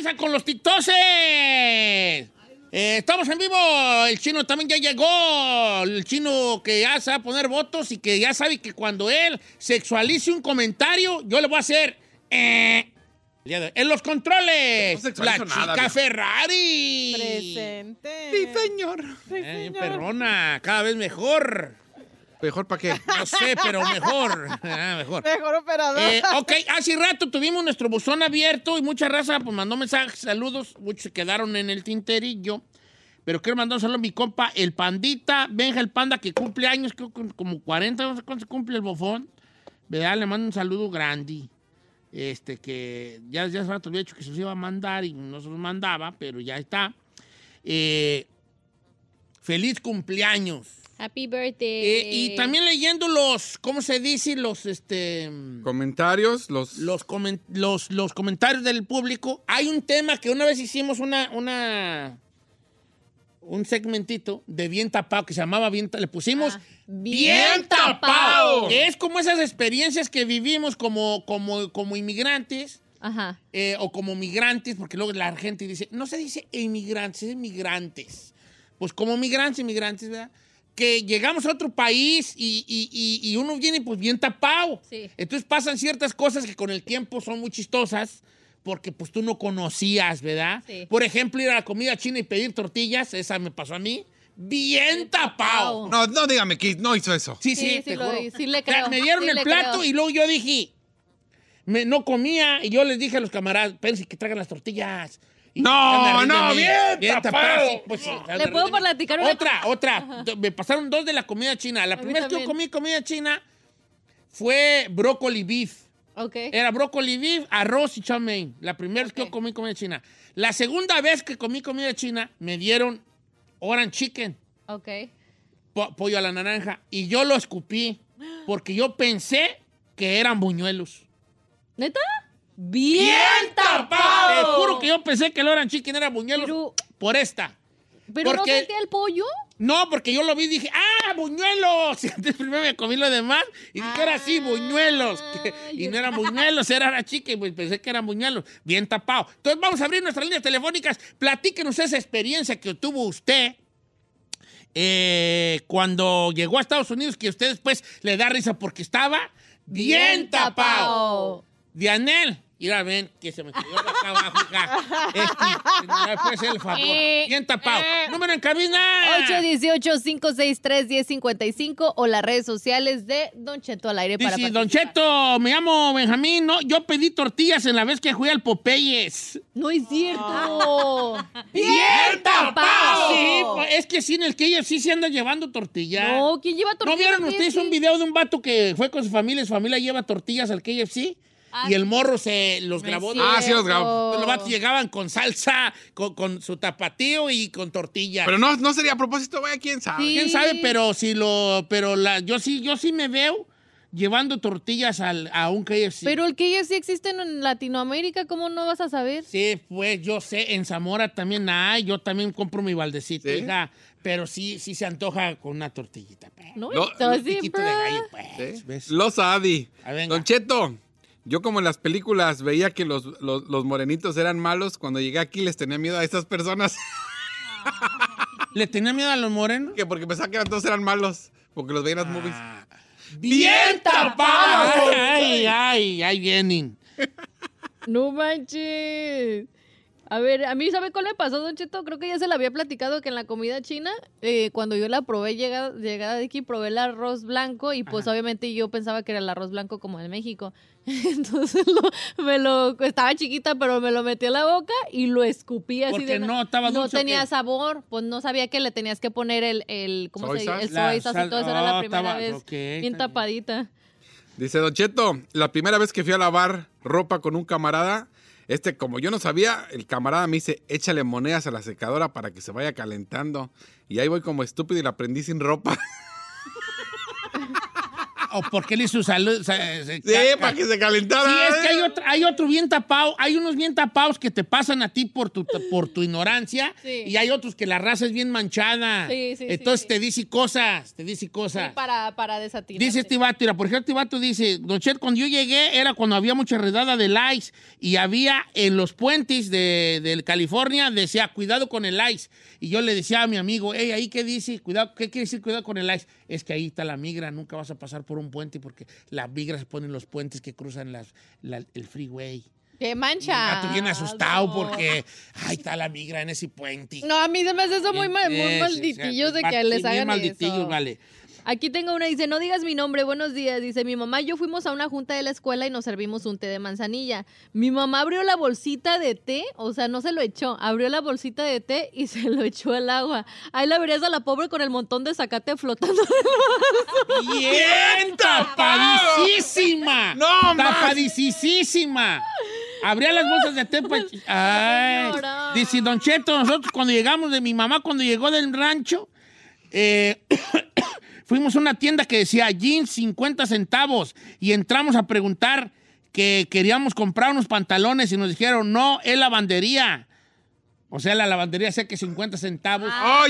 Risa con los TikToses. Eh, estamos en vivo. El chino también ya llegó. El chino que ya sabe poner votos y que ya sabe que cuando él sexualice un comentario, yo le voy a hacer. eh, en los controles. No la chica nada. Ferrari. Presente. Sí, señor. Eh, bien perrona, cada vez mejor. ¿Mejor para qué? No sé, pero mejor. [laughs] Ah, mejor. Mejor operador. Eh, ok, hace rato tuvimos nuestro buzón abierto y mucha raza pues, mandó mensajes, saludos. Muchos se quedaron en el tinterillo. Pero quiero mandar un saludo a mi compa, el pandita, Benja el panda, que cumple años, creo que como 40, no sé cuándo se cumple el bofón. ¿Verdad? Le mando un saludo grande. Este, que ya ya hace rato había dicho que se los iba a mandar y no se los mandaba, pero ya está. Eh, feliz cumpleaños. Happy birthday. Eh, y también leyendo los, ¿cómo se dice? Los, este... Comentarios, los... Los, comen- los, los comentarios del público. Hay un tema que una vez hicimos una, una, un segmentito de bien tapado que se llamaba bien, ta- le pusimos bien, tapado. Que es como esas experiencias que vivimos como, como, como inmigrantes. Ajá. eh, o como migrantes, porque luego la gente dice, no se dice inmigrantes, es migrantes. Pues como migrantes, inmigrantes, ¿verdad? Que llegamos a otro país y, y- y- y uno viene pues bien tapado. Sí. Entonces pasan ciertas cosas que con el tiempo son muy chistosas porque pues tú no conocías, ¿verdad? Sí. Por ejemplo, ir a la comida china y pedir tortillas, esa me pasó a mí, bien tapado. No, no dígame que no hizo eso. Sí, sí, Sí, sí te lo- juro. sí le O sea, creo, me dieron sí el plato creo. y luego yo dije, me- no comía y yo les dije a los camaradas, pensé que traigan las tortillas. No, no, bien tapado. tapado, sí, pues, sí, ¿Le alrededor puedo platicar una- Otra, otra. Me pasaron dos de la comida china. La primera vez que yo comí comida china fue brócoli beef. Ok. Era brócoli beef, arroz y chow mein. La primera vez que yo comí comida china. La segunda vez que comí comida china me dieron orange chicken Ok. po- pollo a la naranja. Y yo lo escupí porque yo pensé que eran buñuelos. ¿Neta? ¡Bien, tapado! Te juro que yo pensé que el orange chicken era buñuelos. Pero- por esta. ¿Pero Porque- no sentía el pollo? No, porque yo lo vi y dije, ¡ah, buñuelos! [laughs] Y antes primero me comí lo demás y dije, ahora sí, buñuelos. Que- y no eran buñuelos, era la chica y pues pensé que eran buñuelos. Bien tapado. Entonces vamos a abrir nuestras líneas telefónicas. Platíquenos esa experiencia que tuvo usted eh, cuando llegó a Estados Unidos, que usted después le da risa porque estaba bien, tapado. Dianel, mira, ven, que se me quedó acá abajo, hija. Este, hacer el favor. Eh, Bien tapado. Número en cabina. 818-563-1055 o las redes sociales de Don Cheto al aire para Dice, Don. Cheto, me llamo Benjamín, no, yo pedí tortillas en la vez que fui al Popeyes. No es cierto. ¡Bien tapado! Sí, pues, es que sí, en el KFC se anda llevando tortillas. No, ¿quién lleva ¿No tortillas vieron al ustedes un video de un vato que fue con su familia y su familia lleva tortillas al KFC? Y el morro se los No grabó. es Ah, sí los grabó. Los vatos llegaban con salsa, con, con su tapatío y con tortillas. Pero no, no sería a propósito, vaya, quién sabe. ¿Quién sabe? Pero si lo, pero la, yo sí, yo sí me veo llevando tortillas al, a un KFC. Pero el KFC existe en Latinoamérica, ¿cómo no vas a saber? Sí, pues yo sé, en Zamora también hay, yo también compro mi baldecito, hija, pero sí, sí se antoja con una tortillita. pues. No, entonces, Un de gallo, pues. ¿ves? Los Adi. Ah, venga. Don Cheto, yo como en las películas veía que los, los, los morenitos eran malos, cuando llegué aquí les tenía miedo a estas personas. [laughs] ¿Le tenía miedo a los morenos? Que porque pensaba que eran- todos eran malos, porque los veían en las movies. ¡Bien tapado! ¡Ay, ay, ay, vienen! No manches. A ver, a mí, ¿sabe cuál me pasó, Don Cheto? Creo que ya se la había platicado que en la comida china, eh, cuando yo la probé llegada, llegada de aquí, probé el arroz blanco y pues obviamente yo pensaba que era el arroz blanco como en México. [laughs] Entonces lo- me lo, estaba chiquita, pero me lo metí a la boca y lo escupí así Porque de... no estaba No dulce, ¿o tenía qué? sabor, pues no sabía que le tenías que poner el, el ¿cómo Soy se dice? El soy sauce y todo eso era la oh, primera estaba- vez. bien. tapadita. Dice Don Cheto, la primera vez que fui a lavar ropa con un camarada, este, como yo no sabía, el camarada me dice, échale monedas a la secadora para que se vaya calentando. Y ahí voy como estúpido y la prendí sin ropa. [laughs] ¿O por qué le hizo salud? se- se- Sí, para que se calentara. Sí, es que hay otro, hay otro bien tapado, hay unos bien tapados que te pasan a ti por tu, por tu ignorancia Sí. y hay otros que la raza es bien manchada. Sí, sí, sí, Entonces sí. te dice cosas, te dice cosas. Sí, para, para desatinar. Dice este vato, mira, por ejemplo, este vato dice, Don Chet, cuando yo llegué era cuando había mucha redada de ice y había en los puentes de, de California, decía, cuidado con el ice. Y yo le decía a mi amigo, hey, ahí qué dice, cuidado, ¿qué quiere decir cuidado con el ice? Es que ahí está la migra, nunca vas a pasar por un puente porque la migra se pone en los puentes que cruzan las, la- el freeway. ¡Qué mancha! gato bien asustado porque, ahí está la migra en ese puente. No, a mí se me hace eso muy, mal, muy de que les hagan malditillos, eso. vale. Aquí tengo una, dice, no digas mi nombre, buenos días. Dice, mi mamá y yo fuimos a una junta de la escuela y nos servimos un té de manzanilla. Mi mamá abrió la bolsita de té, o sea, no se lo echó, abrió la bolsita de té y [laughs] se lo echó al agua. Ahí la verías a la pobre con el montón de zacate flotando. ¡Bien [laughs] tapadísima! ¡No, más! ¡Tapadísima! Abría las bolsas de té. pues, Ay. Dice Don Cheto, nosotros cuando llegamos de mi mamá, cuando llegó del rancho, eh, fuimos a una tienda que decía jeans 50 centavos y entramos a preguntar que queríamos comprar unos pantalones y nos dijeron, no, es lavandería. O sea, la lavandería sé que 50 centavos. Ah,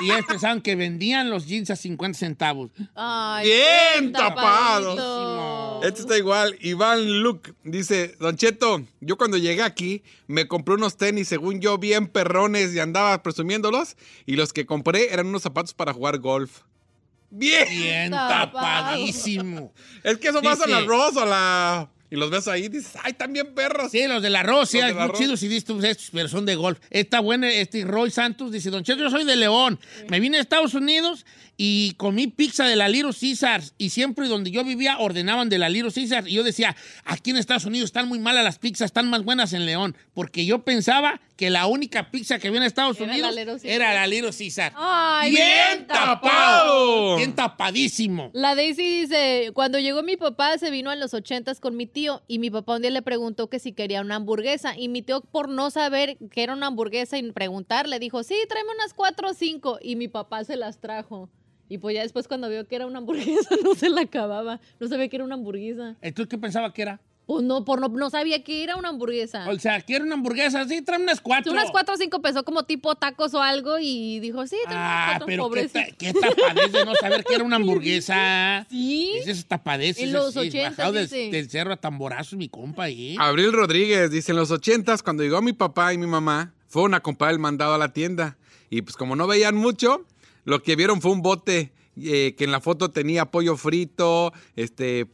Y ellos pensaban que vendían los jeans a 50 centavos. ay, Bien tapado. Este está igual. Iván Luke dice, Don Cheto, yo cuando llegué aquí me compré unos tenis, según yo, bien perrones y andaba presumiéndolos. Y los que compré eran unos zapatos para jugar golf. Bien. Bien tapadísimo. Es que eso pasa en el arroz o la... Y los ves ahí y dices, ay, también perros. Sí, los del arroz, sí, muy arroz. chido si diste estos, pero son de golf. Está bueno, este Roy Santos dice, Don Cheto, yo soy de León. Me vine a Estados Unidos y comí pizza de la Little Caesars y siempre donde yo vivía ordenaban de la Little Caesars y yo decía, aquí en Estados Unidos están muy malas las pizzas, están más buenas en León, porque yo pensaba que la única pizza que había en Estados Era Unidos era la Little Caesar. Ay, bien tapado, bien tapadísimo. La Daisy dice, cuando llegó mi papá se vino en los ochentas con mi tío y mi papá un día le preguntó que si quería una hamburguesa y mi tío por no saber que era una hamburguesa y preguntar le dijo, sí, tráeme unas cuatro o cinco y mi papá se las trajo. Y pues ya después cuando vio que era una hamburguesa [laughs] no se la acababa, no sabía que era una hamburguesa. ¿Entonces qué pensaba que era? Pues no, por no, no sabía que era una hamburguesa. O sea, quiero una hamburguesa, sí, tráeme unas cuatro. Unas cuatro o cinco pesó como tipo tacos o algo y dijo, sí, unas Ah, cuatro, pero qué, pobrecito. ta- qué tapadez de no saber que era una [laughs] hamburguesa. Sí. Esa es tapadez. En esa los sí, 80, bajado del, del cerro a tamborazo, mi compa ahí. Abril Rodríguez dice, en los ochentas, cuando llegó mi papá y mi mamá, fueron a comprar el mandado a la tienda. Y pues como no veían mucho, lo que vieron fue un bote eh, que en la foto tenía pollo frito, este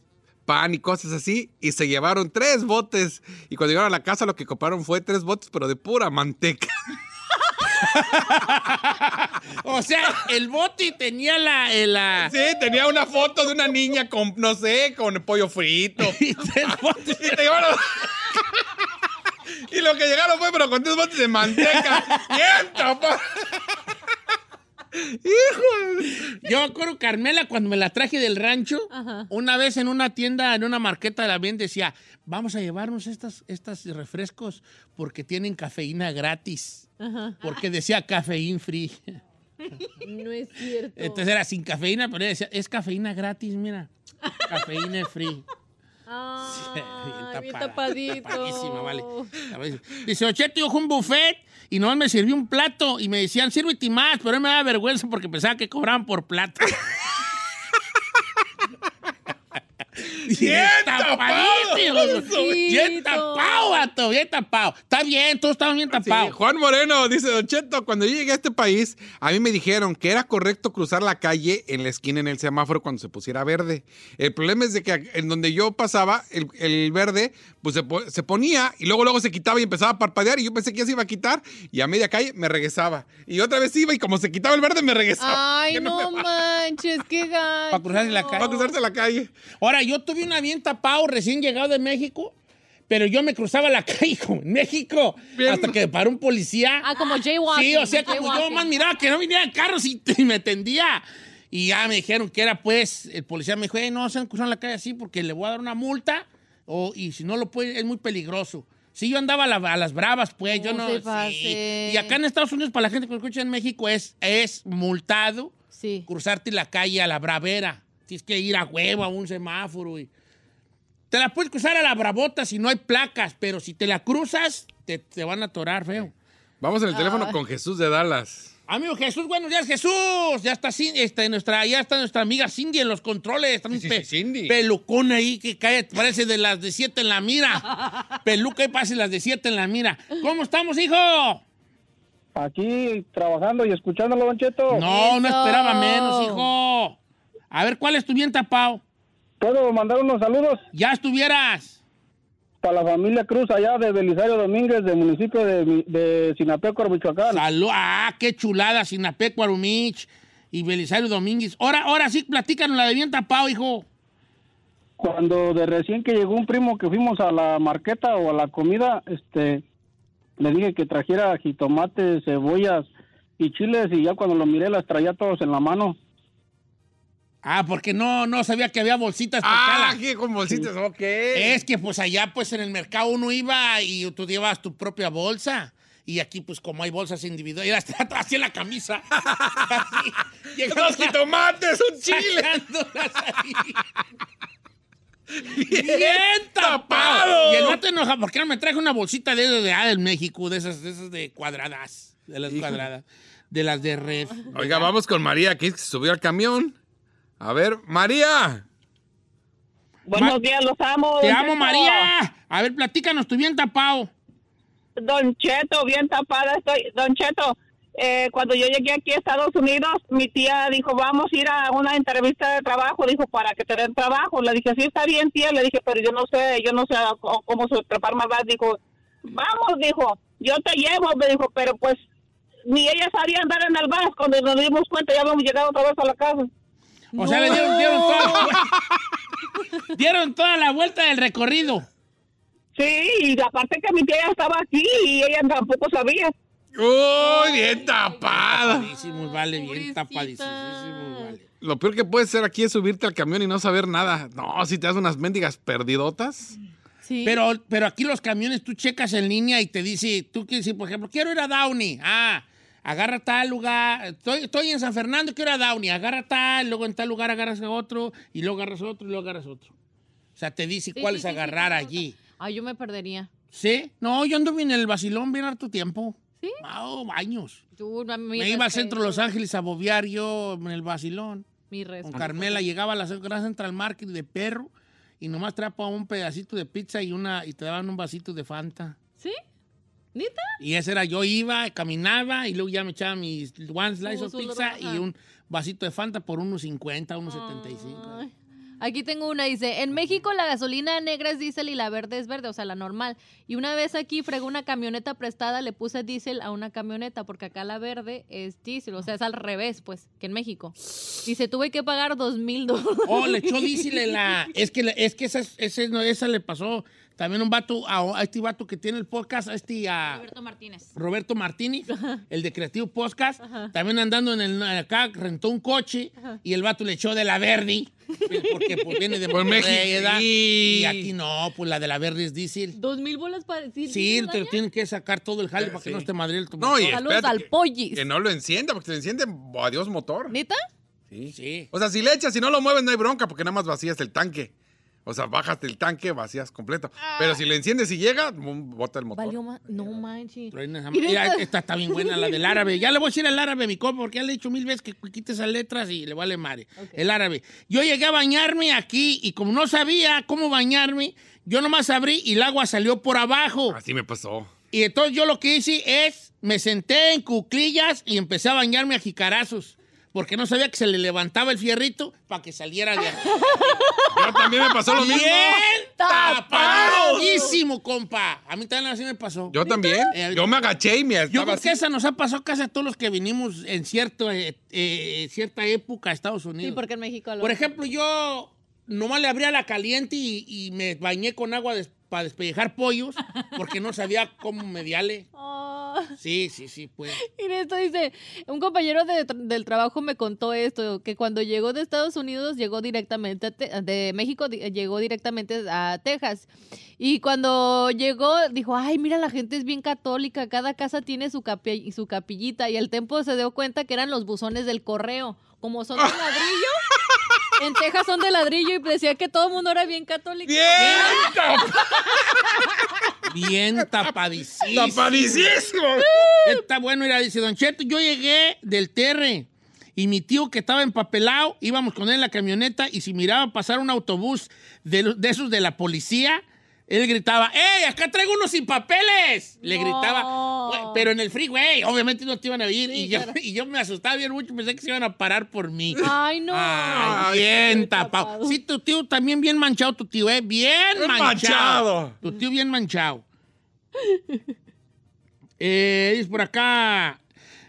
pan y cosas así, y se llevaron tres botes. Y cuando llegaron a la casa lo que compraron fue tres botes, pero de pura manteca. [laughs] O sea, el bote tenía la... el, la- Sí, tenía una foto de una niña con, no sé, con pollo frito. [laughs] y tres botes. [laughs] Y te llevaron- Y lo que llegaron fue, pero con tres botes de manteca. ¡Bien! ¡Hijo! Yo acuerdo Carmela cuando me la traje del rancho, Ajá. una vez en una tienda, en una marqueta de la bien decía, vamos a llevarnos estas, estas refrescos porque tienen cafeína gratis. Ajá. Porque decía cafeín free. No es cierto. Entonces era sin cafeína, pero ella decía, es cafeína gratis, mira. Cafeína free. Ay, bien tapada, tapadito. tapadísima, vale. Dice, Ocheto, yo fui un buffet y nomás me sirvió un plato y me decían, sírvete más, pero a mí me da vergüenza porque pensaba que cobraban por plato. [laughs] ¡Bien tapado! Bien tapado, vato, bien tapado. Está bien, todos estaban bien Sí, tapados. Juan Moreno dice, Don Cheto, cuando yo llegué a este país, a mí me dijeron que era correcto cruzar la calle en la esquina en el semáforo cuando se pusiera verde. El problema es de que en donde yo pasaba, el, el verde, pues se, se ponía y luego luego se quitaba y empezaba a parpadear y yo pensé que ya se iba a quitar y a media calle me regresaba. Y otra vez iba y como se quitaba el verde me regresaba. Ay, [laughs] no manches, qué [laughs] gacho. Para cruzarse la calle. Para cruzarse la calle. Ahora, yo tuve una bien tapado recién llegado de México, pero yo me cruzaba la [laughs] calle como en México Bien. hasta que paró un policía. Ah, como jaywalking. Sí, o sea, como yo más miraba que no vinieran carros y, [laughs] y me tendía. Y ya me dijeron que era, pues, el policía me dijo, "Eh, no se han cruzado la calle así porque le voy a dar una multa o, y si no lo puede, es muy peligroso. Sí, yo andaba a, la- a las bravas, pues, yo No sí. Y acá en Estados Unidos, para la gente que lo escucha en México, es, es multado Sí. cruzarte la calle a la bravera. Tienes que ir a huevo a un semáforo. Y... Te la puedes cruzar a la bravota si no hay placas, pero si te la cruzas, te, te van a atorar, feo. Vamos en el teléfono con Jesús de Dallas. Amigo Jesús, buenos días, Jesús. Ya está, este, nuestra, ya está nuestra amiga Cindy en los controles. Está un Sí, sí, pe- sí, Cindy. pelucón ahí que cae, parece de las de siete en la mira. [laughs] Peluca y parece las de siete en la mira. ¿Cómo estamos, hijo? Aquí trabajando y escuchándolo, Don Cheto. No, no esperaba menos, hijo. A ver, ¿cuál es tu bien tapado? ¿Puedo mandar unos saludos Ya estuvieras. para la familia Cruz allá de Belisario Domínguez, del municipio de, de Sinapecuaro, Michoacán? Salud. Ah, qué chulada, Sinapecuaro, Mich y Belisario Domínguez. Ahora, ahora sí, platícanos la de bien tapado, hijo. Cuando de recién que llegó un primo que fuimos a la marqueta o a la comida, este, le dije que trajera jitomates, cebollas y chiles y ya cuando lo miré las traía todos en la mano. Ah, porque no, no sabía que había bolsitas. Ah, ¿qué con bolsitas? Ok. Es que pues allá pues en el mercado uno iba y tú llevas tu propia bolsa. Y aquí pues como hay bolsas individuales, así en la camisa. [laughs] Así, Dos jitomates, un chile. ahí. [laughs] Bien tapado. Y el vato enoja, ¿por qué no me traje una bolsita de, de, ah, del México? De esas, de esas de cuadradas. De las Hijo. cuadradas. De las de red. Oiga, vamos con María, que se subió al camión. A ver, María. Buenos días, los amo. Te amo, Cheto. María. A ver, platícanos, tu bien tapado. Don Cheto, bien tapada estoy. Don Cheto, eh, cuando yo llegué aquí a Estados Unidos, mi tía dijo, vamos a ir a una entrevista de trabajo. Dijo, para que te den trabajo. Le dije, sí, está bien, tía. Le dije, pero yo no sé, yo no sé cómo, cómo se prepara más. Dijo, vamos, dijo, yo te llevo. Me dijo, pero pues ni ella sabía andar en el bus. Cuando nos dimos cuenta, ya habíamos llegado otra vez a la casa. O sea, le dieron, dieron toda la [laughs] vuelta. dieron toda la vuelta del recorrido. Sí, y aparte que mi tía ya estaba aquí y ella tampoco sabía. Uy, bien tapada. Tapadísimo, vale, bien tapadísimo, vale. Lo peor que puede ser aquí es subirte al camión y no saber nada. No, si te das unas mendigas perdidotas. Sí. Pero, pero aquí los camiones tú checas en línea y te dice, tú quieres decir, por ejemplo, quiero ir a Downey. Ah, agarra tal lugar. Estoy, estoy en San Fernando, quiero a Downey. Agarra tal, luego en tal lugar agarras a otro, y luego agarras otro, y luego agarras otro. O sea, te dice Sí, cuáles sí, sí, sí, agarrar allí. Ay, yo me perdería. ¿Sí? No, yo anduve en el vacilón bien harto tiempo. ¿Sí? Oh, años. Mí Me iba al centro de Los Ángeles a bobear yo en el vacilón. Mi Con respeto. Carmela llegaba a la Gran Central Market de perro y nomás traía un pedacito de pizza y una y te daban un vasito de Fanta. ¿Sí? ¿Nita? Y ese era yo iba, caminaba y luego ya me echaba mis one slice Su- of pizza y un vasito de Fanta por unos 50, unos 75. Ay. Aquí tengo una, dice, en México la gasolina negra es diésel y la verde es verde, o sea, la normal. Y una vez aquí fregó una camioneta prestada, le puse diésel a una camioneta, porque acá la verde es diésel, o sea, es al revés, pues, que en México. Dice, tuve que pagar dos mil dólares. Oh, le echó diésel en la... Es que, es que esa, no, esa le pasó también un vato, a, a este vato que tiene el podcast, a este... A, Roberto Martínez. Roberto Martínez, el de Creativo Podcast, Ajá. también andando en el acá, rentó un coche Ajá. y el vato le echó de la Verdi, porque pues, viene de Monterrey, México. Y- aquí no, pues la de la Verdi es diésel. Dos mil bolas para decir. Sí, te lo tienen que sacar todo el jale para que Sí. no esté madre el No, y Saludos al que- pollis. Que no lo encienda, porque si lo enciende, adiós motor. ¿Neta? Sí. Sí. O sea, si le echas, si no lo mueves, no hay bronca, porque nada más vacías el tanque. O sea, bajas el tanque, vacías completo. Pero si le enciendes y llega, bota el motor. Valió más. No manches. Mira, esta está bien buena, la del árabe. Ya le voy a decir al árabe, mi compa, porque ya le he dicho mil veces que quite esas letras y le vale madre. El árabe. Yo llegué a bañarme aquí y como no sabía cómo bañarme, yo nomás abrí y el agua salió por abajo. Así me pasó. Y entonces yo lo que hice es, me senté en cuclillas y empecé a bañarme a jicarazos. Porque no sabía que se le levantaba el fierrito para que saliera de aquí. [laughs] Yo también me pasó lo mismo. ¡Bien tapadísimo, compa! A mí también así me pasó. Yo también. Eh, Yo me agaché y me Yo creo que así. esa nos ha pasado casi a todos los que vinimos en cierto, eh, eh, cierta época a Estados Unidos. Sí, porque en México lo. Por ejemplo, yo nomás le abría la caliente y, y me bañé con agua des- para despellejar pollos porque no sabía cómo mediarle. Oh. [laughs] [laughs] Sí, sí, sí, pues. Mira, esto dice, un compañero de del trabajo me contó esto, que cuando llegó de Estados Unidos, llegó directamente, a de México, llegó directamente a Texas. Y cuando llegó, dijo, ay, mira, la gente es bien católica, cada casa tiene su, capi- su capillita. Y el tiempo se dio cuenta que eran los buzones del correo. Como son de [laughs] ladrillo, en Texas son de ladrillo y decía que todo el mundo era bien católico. Bien tapadísimo. ¡Tapadísimo! Está bueno, era, dice Don Cheto, yo llegué del Terre y mi tío que estaba empapelado, íbamos con él en la camioneta y si miraba pasar un autobús de esos de la policía, él gritaba, ¡Ey, acá traigo unos sin papeles! Le No. gritaba, pero en el freeway, obviamente no te iban a oír Sí, y, yo, claro. [laughs] y yo me asustaba bien mucho, pensé que se iban a parar por mí. Ay, no. Ay, bien tapado. tapado. Sí, tu tío también bien manchado, tu tío, ¿eh? Bien Bien manchado. manchado. Tu tío bien manchado. Eh, dice por acá,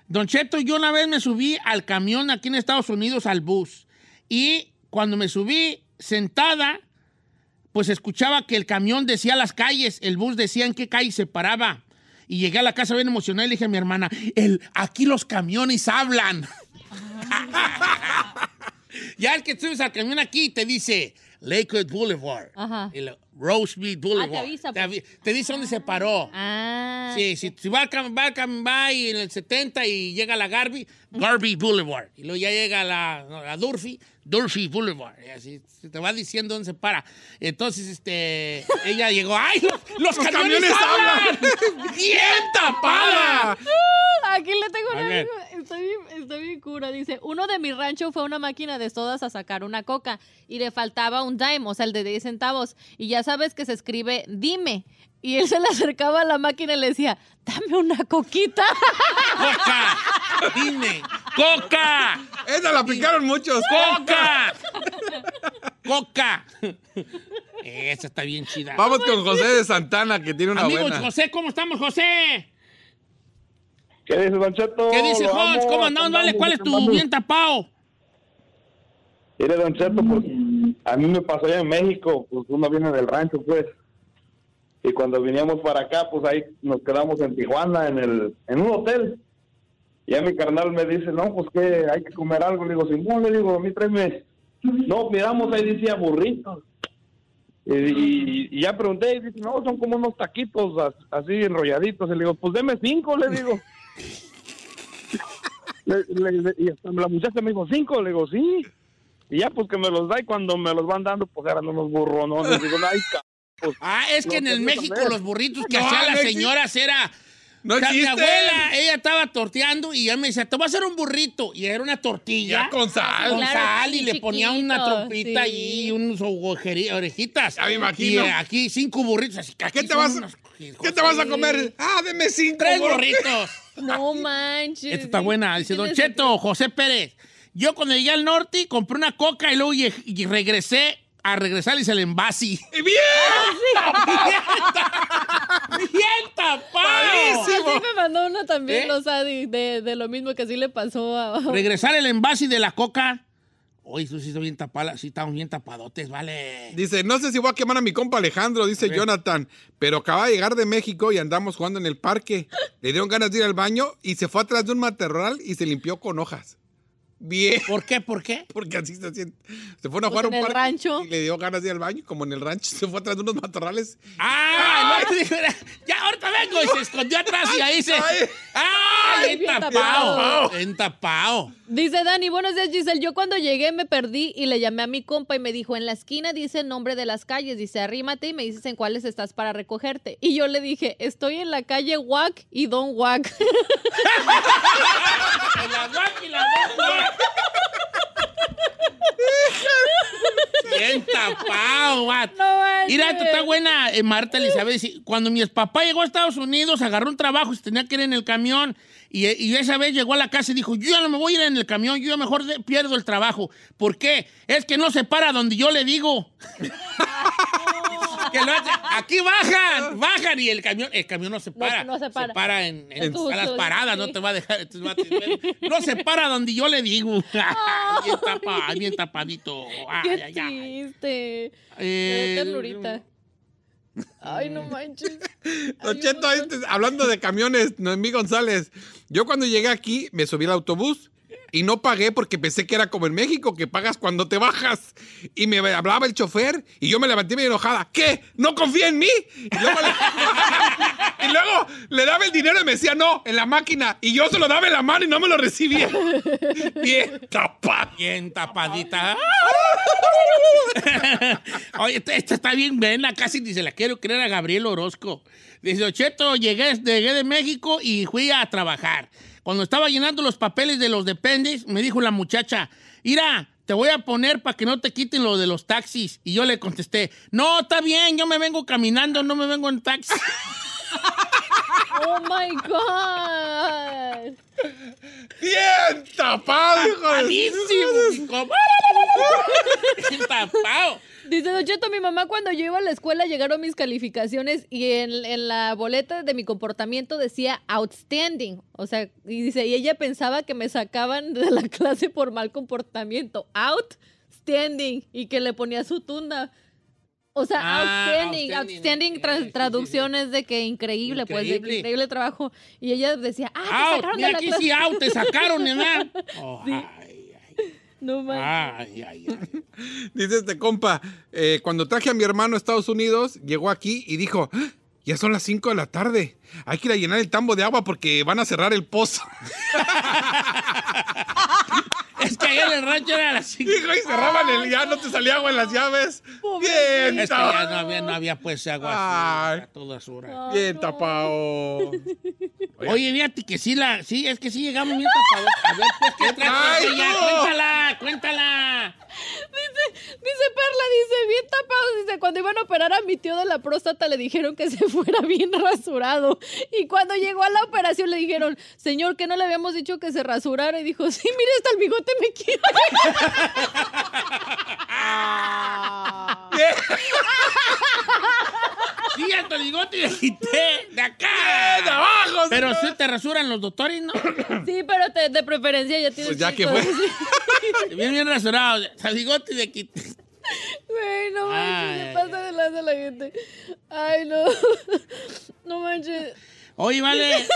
Don Cheto, yo una vez me subí al camión aquí en Estados Unidos, al bus. Y cuando me subí sentada, pues escuchaba que el camión decía las calles, el bus decía en qué calle se paraba. Y llegué a la casa bien emocionada y le dije a mi hermana, el, aquí los camiones hablan. [laughs] ya el que subes al camión aquí te dice Lakewood Boulevard, Ajá. el Rosemead Boulevard. Ah, te avisa, te, pues. avi- te dice dónde se paró. Ah. Sí, si, si va, al cam- va, al cam- va y en el 70 y llega a la Garby, Garby Boulevard. Y luego ya llega a la, la Durfee, Durfee Boulevard. Y así se te va diciendo dónde se para. Entonces, este, [laughs] ella llegó, ¡ay, los, los Los camiones, camiones hablan! [laughs] ¡Bien tapada! Ah, Aquí le tengo una. Está bien, está bien cura. Dice: Uno de mi rancho fue a una máquina de sodas a sacar una coca y le faltaba un dime, o sea, el de 10 centavos. Y ya sabes que se escribe dime. Y él se le acercaba a la máquina y le decía: Dame una coquita. [laughs] ¡Coca! ¡Dime! ¡Coca! Esa la picaron muchos. ¡Coca! [laughs] ¡Coca! Esa está bien chida. Vamos con José de Santana, que tiene una Amigos, buena. José, ¿cómo estamos, José? ¿Qué dice, Don Cheto? ¿Qué dice Hodge? ¿Cómo andamos? Vale, ¿cuál es tu bien tapado? Mire, Don Cheto, pues, a mí me pasó allá en México, pues uno viene del rancho, pues. Y cuando veníamos para acá, pues ahí nos quedamos en Tijuana, en el en un hotel. Y a mi carnal me dice, no, pues que hay que comer algo. Le digo, Simón, le digo, a mí tráeme. No, miramos, ahí decía burritos. Y, y- y ya pregunté, y dice, no, son como unos taquitos as- así enrolladitos. Y le digo, pues deme cinco, le digo. [laughs] Le- le- le- y hasta la muchacha me dijo, cinco, le digo, sí. Y ya pues que me los da y cuando me los van dando, pues eran unos burronones. Digo, ay, pues, [laughs] Ah, es que en el México los burritos [laughs] que No, hacían no las señoras era... No O sea, mi abuela, ella estaba torteando y ella me decía, te voy a hacer un burrito. Y era una tortilla. Ya con sal. Con Claro, sal y le ponía una trompita sí. y unos ojeri- orejitas. Ya me imagino. Y aquí cinco burritos. Así, que aquí ¿Qué te vas unos- ¿Qué te vas a comer? Ah, deme cinco. Tres burritos. [laughs] No manches. Esta está buena. Dice, Don Cheto, José Pérez. Yo cuando llegué al norte compré una coca y luego y regresé a regresarles el envase. ¡Y ¡Bien! ¡Bien tapado! Así me mandó uno también, ¿Eh? los Adi, de, de lo mismo que así le pasó a... Regresar el envase de la coca. Oye, eso sí está bien tapado, sí estamos bien tapadotes, vale. Dice, no sé si voy a quemar a mi compa Alejandro, dice Jonathan, pero acaba de llegar de México y andamos jugando en el parque. Le dieron ganas de ir al baño y se fue atrás de un matorral y se limpió con hojas. Bien. ¿Por qué? ¿Por qué? [laughs] Porque así se siente. Se fueron a Pues jugar a un en el parque rancho. y le dio ganas de ir al baño, como en el rancho. [laughs] Se fue atrás de unos matorrales. ¡Ah! dijo, ya, ahorita vengo. Y se escondió atrás y ahí se. Ay. ¡Ah! Bien bien tapado. Bien tapado. Dice Dani, buenos días Giselle, yo cuando llegué me perdí y le llamé a mi compa y me dijo, en la esquina dice el nombre de las calles, dice, arrímate y me dices en cuáles estás para recogerte. Y yo le dije, estoy en la calle Wack y Don Wack. [laughs] En la guac y la guac. Bien tapado, vato. No. Mira, esta está buena, eh, Marta Elizabeth. Dice, Cuando mi papá llegó a Estados Unidos, agarró un trabajo, se tenía que ir en el camión. Y, y esa vez llegó a la casa y dijo, yo ya no me voy a ir en el camión, yo ya mejor de- pierdo el trabajo. ¿Por qué? Es que no se para donde yo le digo. Que lo hace- aquí bajan, bajan y el camión, el camión no se para. no se para. en, en En tu- a las paradas, no te va a dejar. entonces va a tener- no se para donde yo le digo. [laughs] bien, tapa, bien tapadito. Ay, Qué ay, ay. triste. Eh, Qué ternurita. Ay, no manches. [laughs] Don Cheto, este, hablando de camiones, Noemí González. Yo cuando llegué aquí me subí al autobús y no pagué porque pensé que era como en México, que pagas cuando te bajas. Y me hablaba el chofer y yo me levanté bien enojada. ¿Qué? ¿No confía en mí? Y luego, le, [laughs] y luego le daba el dinero y me decía no, en la máquina. Y yo se lo daba en la mano y no me lo recibía. [laughs] Bien tapado. Bien tapadita. [laughs] Oye, esta, esta está bien buena, casi ni se la quiero creer a Gabriel Orozco. Dice, Ocheto, llegué, llegué de México y fui a trabajar. Cuando estaba llenando los papeles de los dependes, me dijo la muchacha, Ira, te voy a poner para que no te quiten lo de los taxis. Y yo le contesté, no, está bien, yo me vengo caminando, no me vengo en taxi. [laughs] Oh my God. Bien tapado, hijo de... [laughs] Bien tapado. Dice Don Cheto, mi mamá cuando yo iba a la escuela llegaron mis calificaciones y en, en la boleta de mi comportamiento decía outstanding. O sea, y dice, y ella pensaba que me sacaban [laughs] de la clase por mal comportamiento. Outstanding. Y que le ponía su tunda. O sea, Ah, outstanding. outstanding, Outstanding, ok, tra- sí, sí, traducciones de que increíble, pues, de que Increíble. increíble trabajo. Y ella decía, ah, te Out, sacaron mira de la aquí clase. sí, out, te sacaron, ¿verdad? [laughs] Oh, No manches. ay, ay, ay. [laughs] Dice este compa, eh, cuando traje a mi hermano a Estados Unidos, llegó aquí y dijo, "Ah, ya son las 5 de la tarde, hay que ir a llenar el tambo de agua porque van a cerrar el pozo. [laughs] Es que allá en el rancho era las cinco. Hijo, y cerraban el, ya no te salía agua en las llaves. Bien, Es que tapado. ya no había, no había pues agua así, a todas horas. Bien tapado. Oye, fíjate que sí, la, sí, es que sí llegamos bien tapados. A ver, pues, ¿qué traes? Ay, no. Cuéntala, cuéntala. Dice, dice Perla, dice, bien tapados. Dice, cuando iban a operar a mi tío de la próstata le dijeron que se fuera bien rasurado. Y cuando llegó a la operación le dijeron, señor, que no le habíamos dicho que se rasurara. Y dijo, sí, mire, hasta el bigote me quiere. Sí, hasta el bigote le quité de acá. de abajo, Pero sí te rasuran los doctores, ¿no? Sí, pero te- de preferencia ya tienes Pues ya que hijos. [laughs] Bien, bien rasurado. Hasta el bigote le quité. Güey, no manches, Ay, se pasa de lanza la gente. Ay, no. [laughs] No manches. Oye, vale. [laughs] dice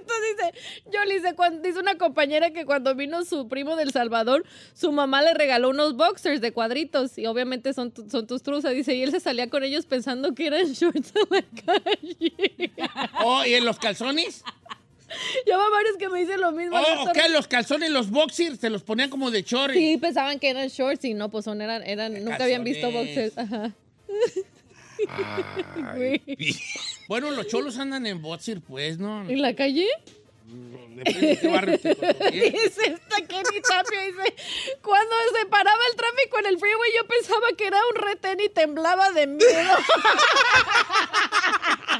esto, dice, yo le dice, cuando, dice una compañera que cuando vino su primo del Salvador, su mamá le regaló unos boxers de cuadritos y obviamente son, tu- son tus truzas, dice, y él se salía con ellos pensando que eran [laughs] shorts en la calle. Oh, ¿y en los calzones? Ya va varios que me dicen lo mismo. Oh, ok, los calzones, los boxers, se los ponían como de chores. Sí, pensaban que eran shorts y no, pues son, eran, eran, nunca habían visto boxers. Ajá. Ay, bueno, los cholos andan en boxer, pues, ¿no? ¿En la calle? Depende de qué barrio te. [laughs] Dice esta Kenny Tapia, dice, cuando se paraba el tráfico en el freeway yo pensaba que era un retén y temblaba de miedo. [laughs]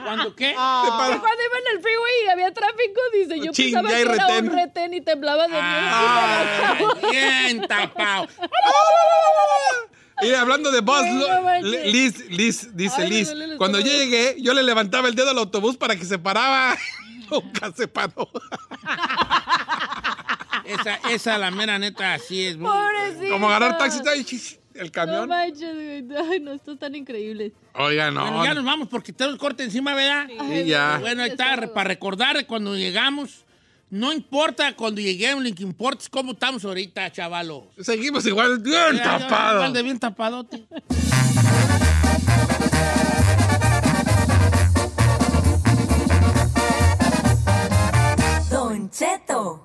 ¿Cuándo qué? Que cuando iba en el freeway y había tráfico, dice, yo Ching, pensaba que era un retén y temblaba de miedo. Ay, bien tapado. [laughs] Y hablando de Buzz, no manches. Liz, Liz, dice Ay, Liz, duele cuando yo estómago. llegué, yo le levantaba el dedo al autobús para que se paraba. [laughs] Nunca se paró. [laughs] Esa, esa, la mera neta, así es. Pobrecito. Como agarrar taxi, [laughs] el No camión. manches, güey. Ay, no, estos están increíbles. Oiga, no. Bueno, ya nos vamos porque tenemos corte encima, ¿verdad? Sí, ya. Bueno, ahí está, para recordar cuando llegamos. No importa cuando lleguemos, lo que importa es cómo estamos ahorita, chavalos. Seguimos igual, bien Ya, ya, tapados. Igual de bien tapadote. Don Cheto.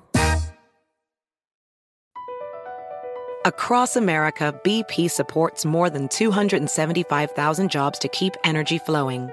Across America, BP supports more than 275,000 jobs to keep energy flowing.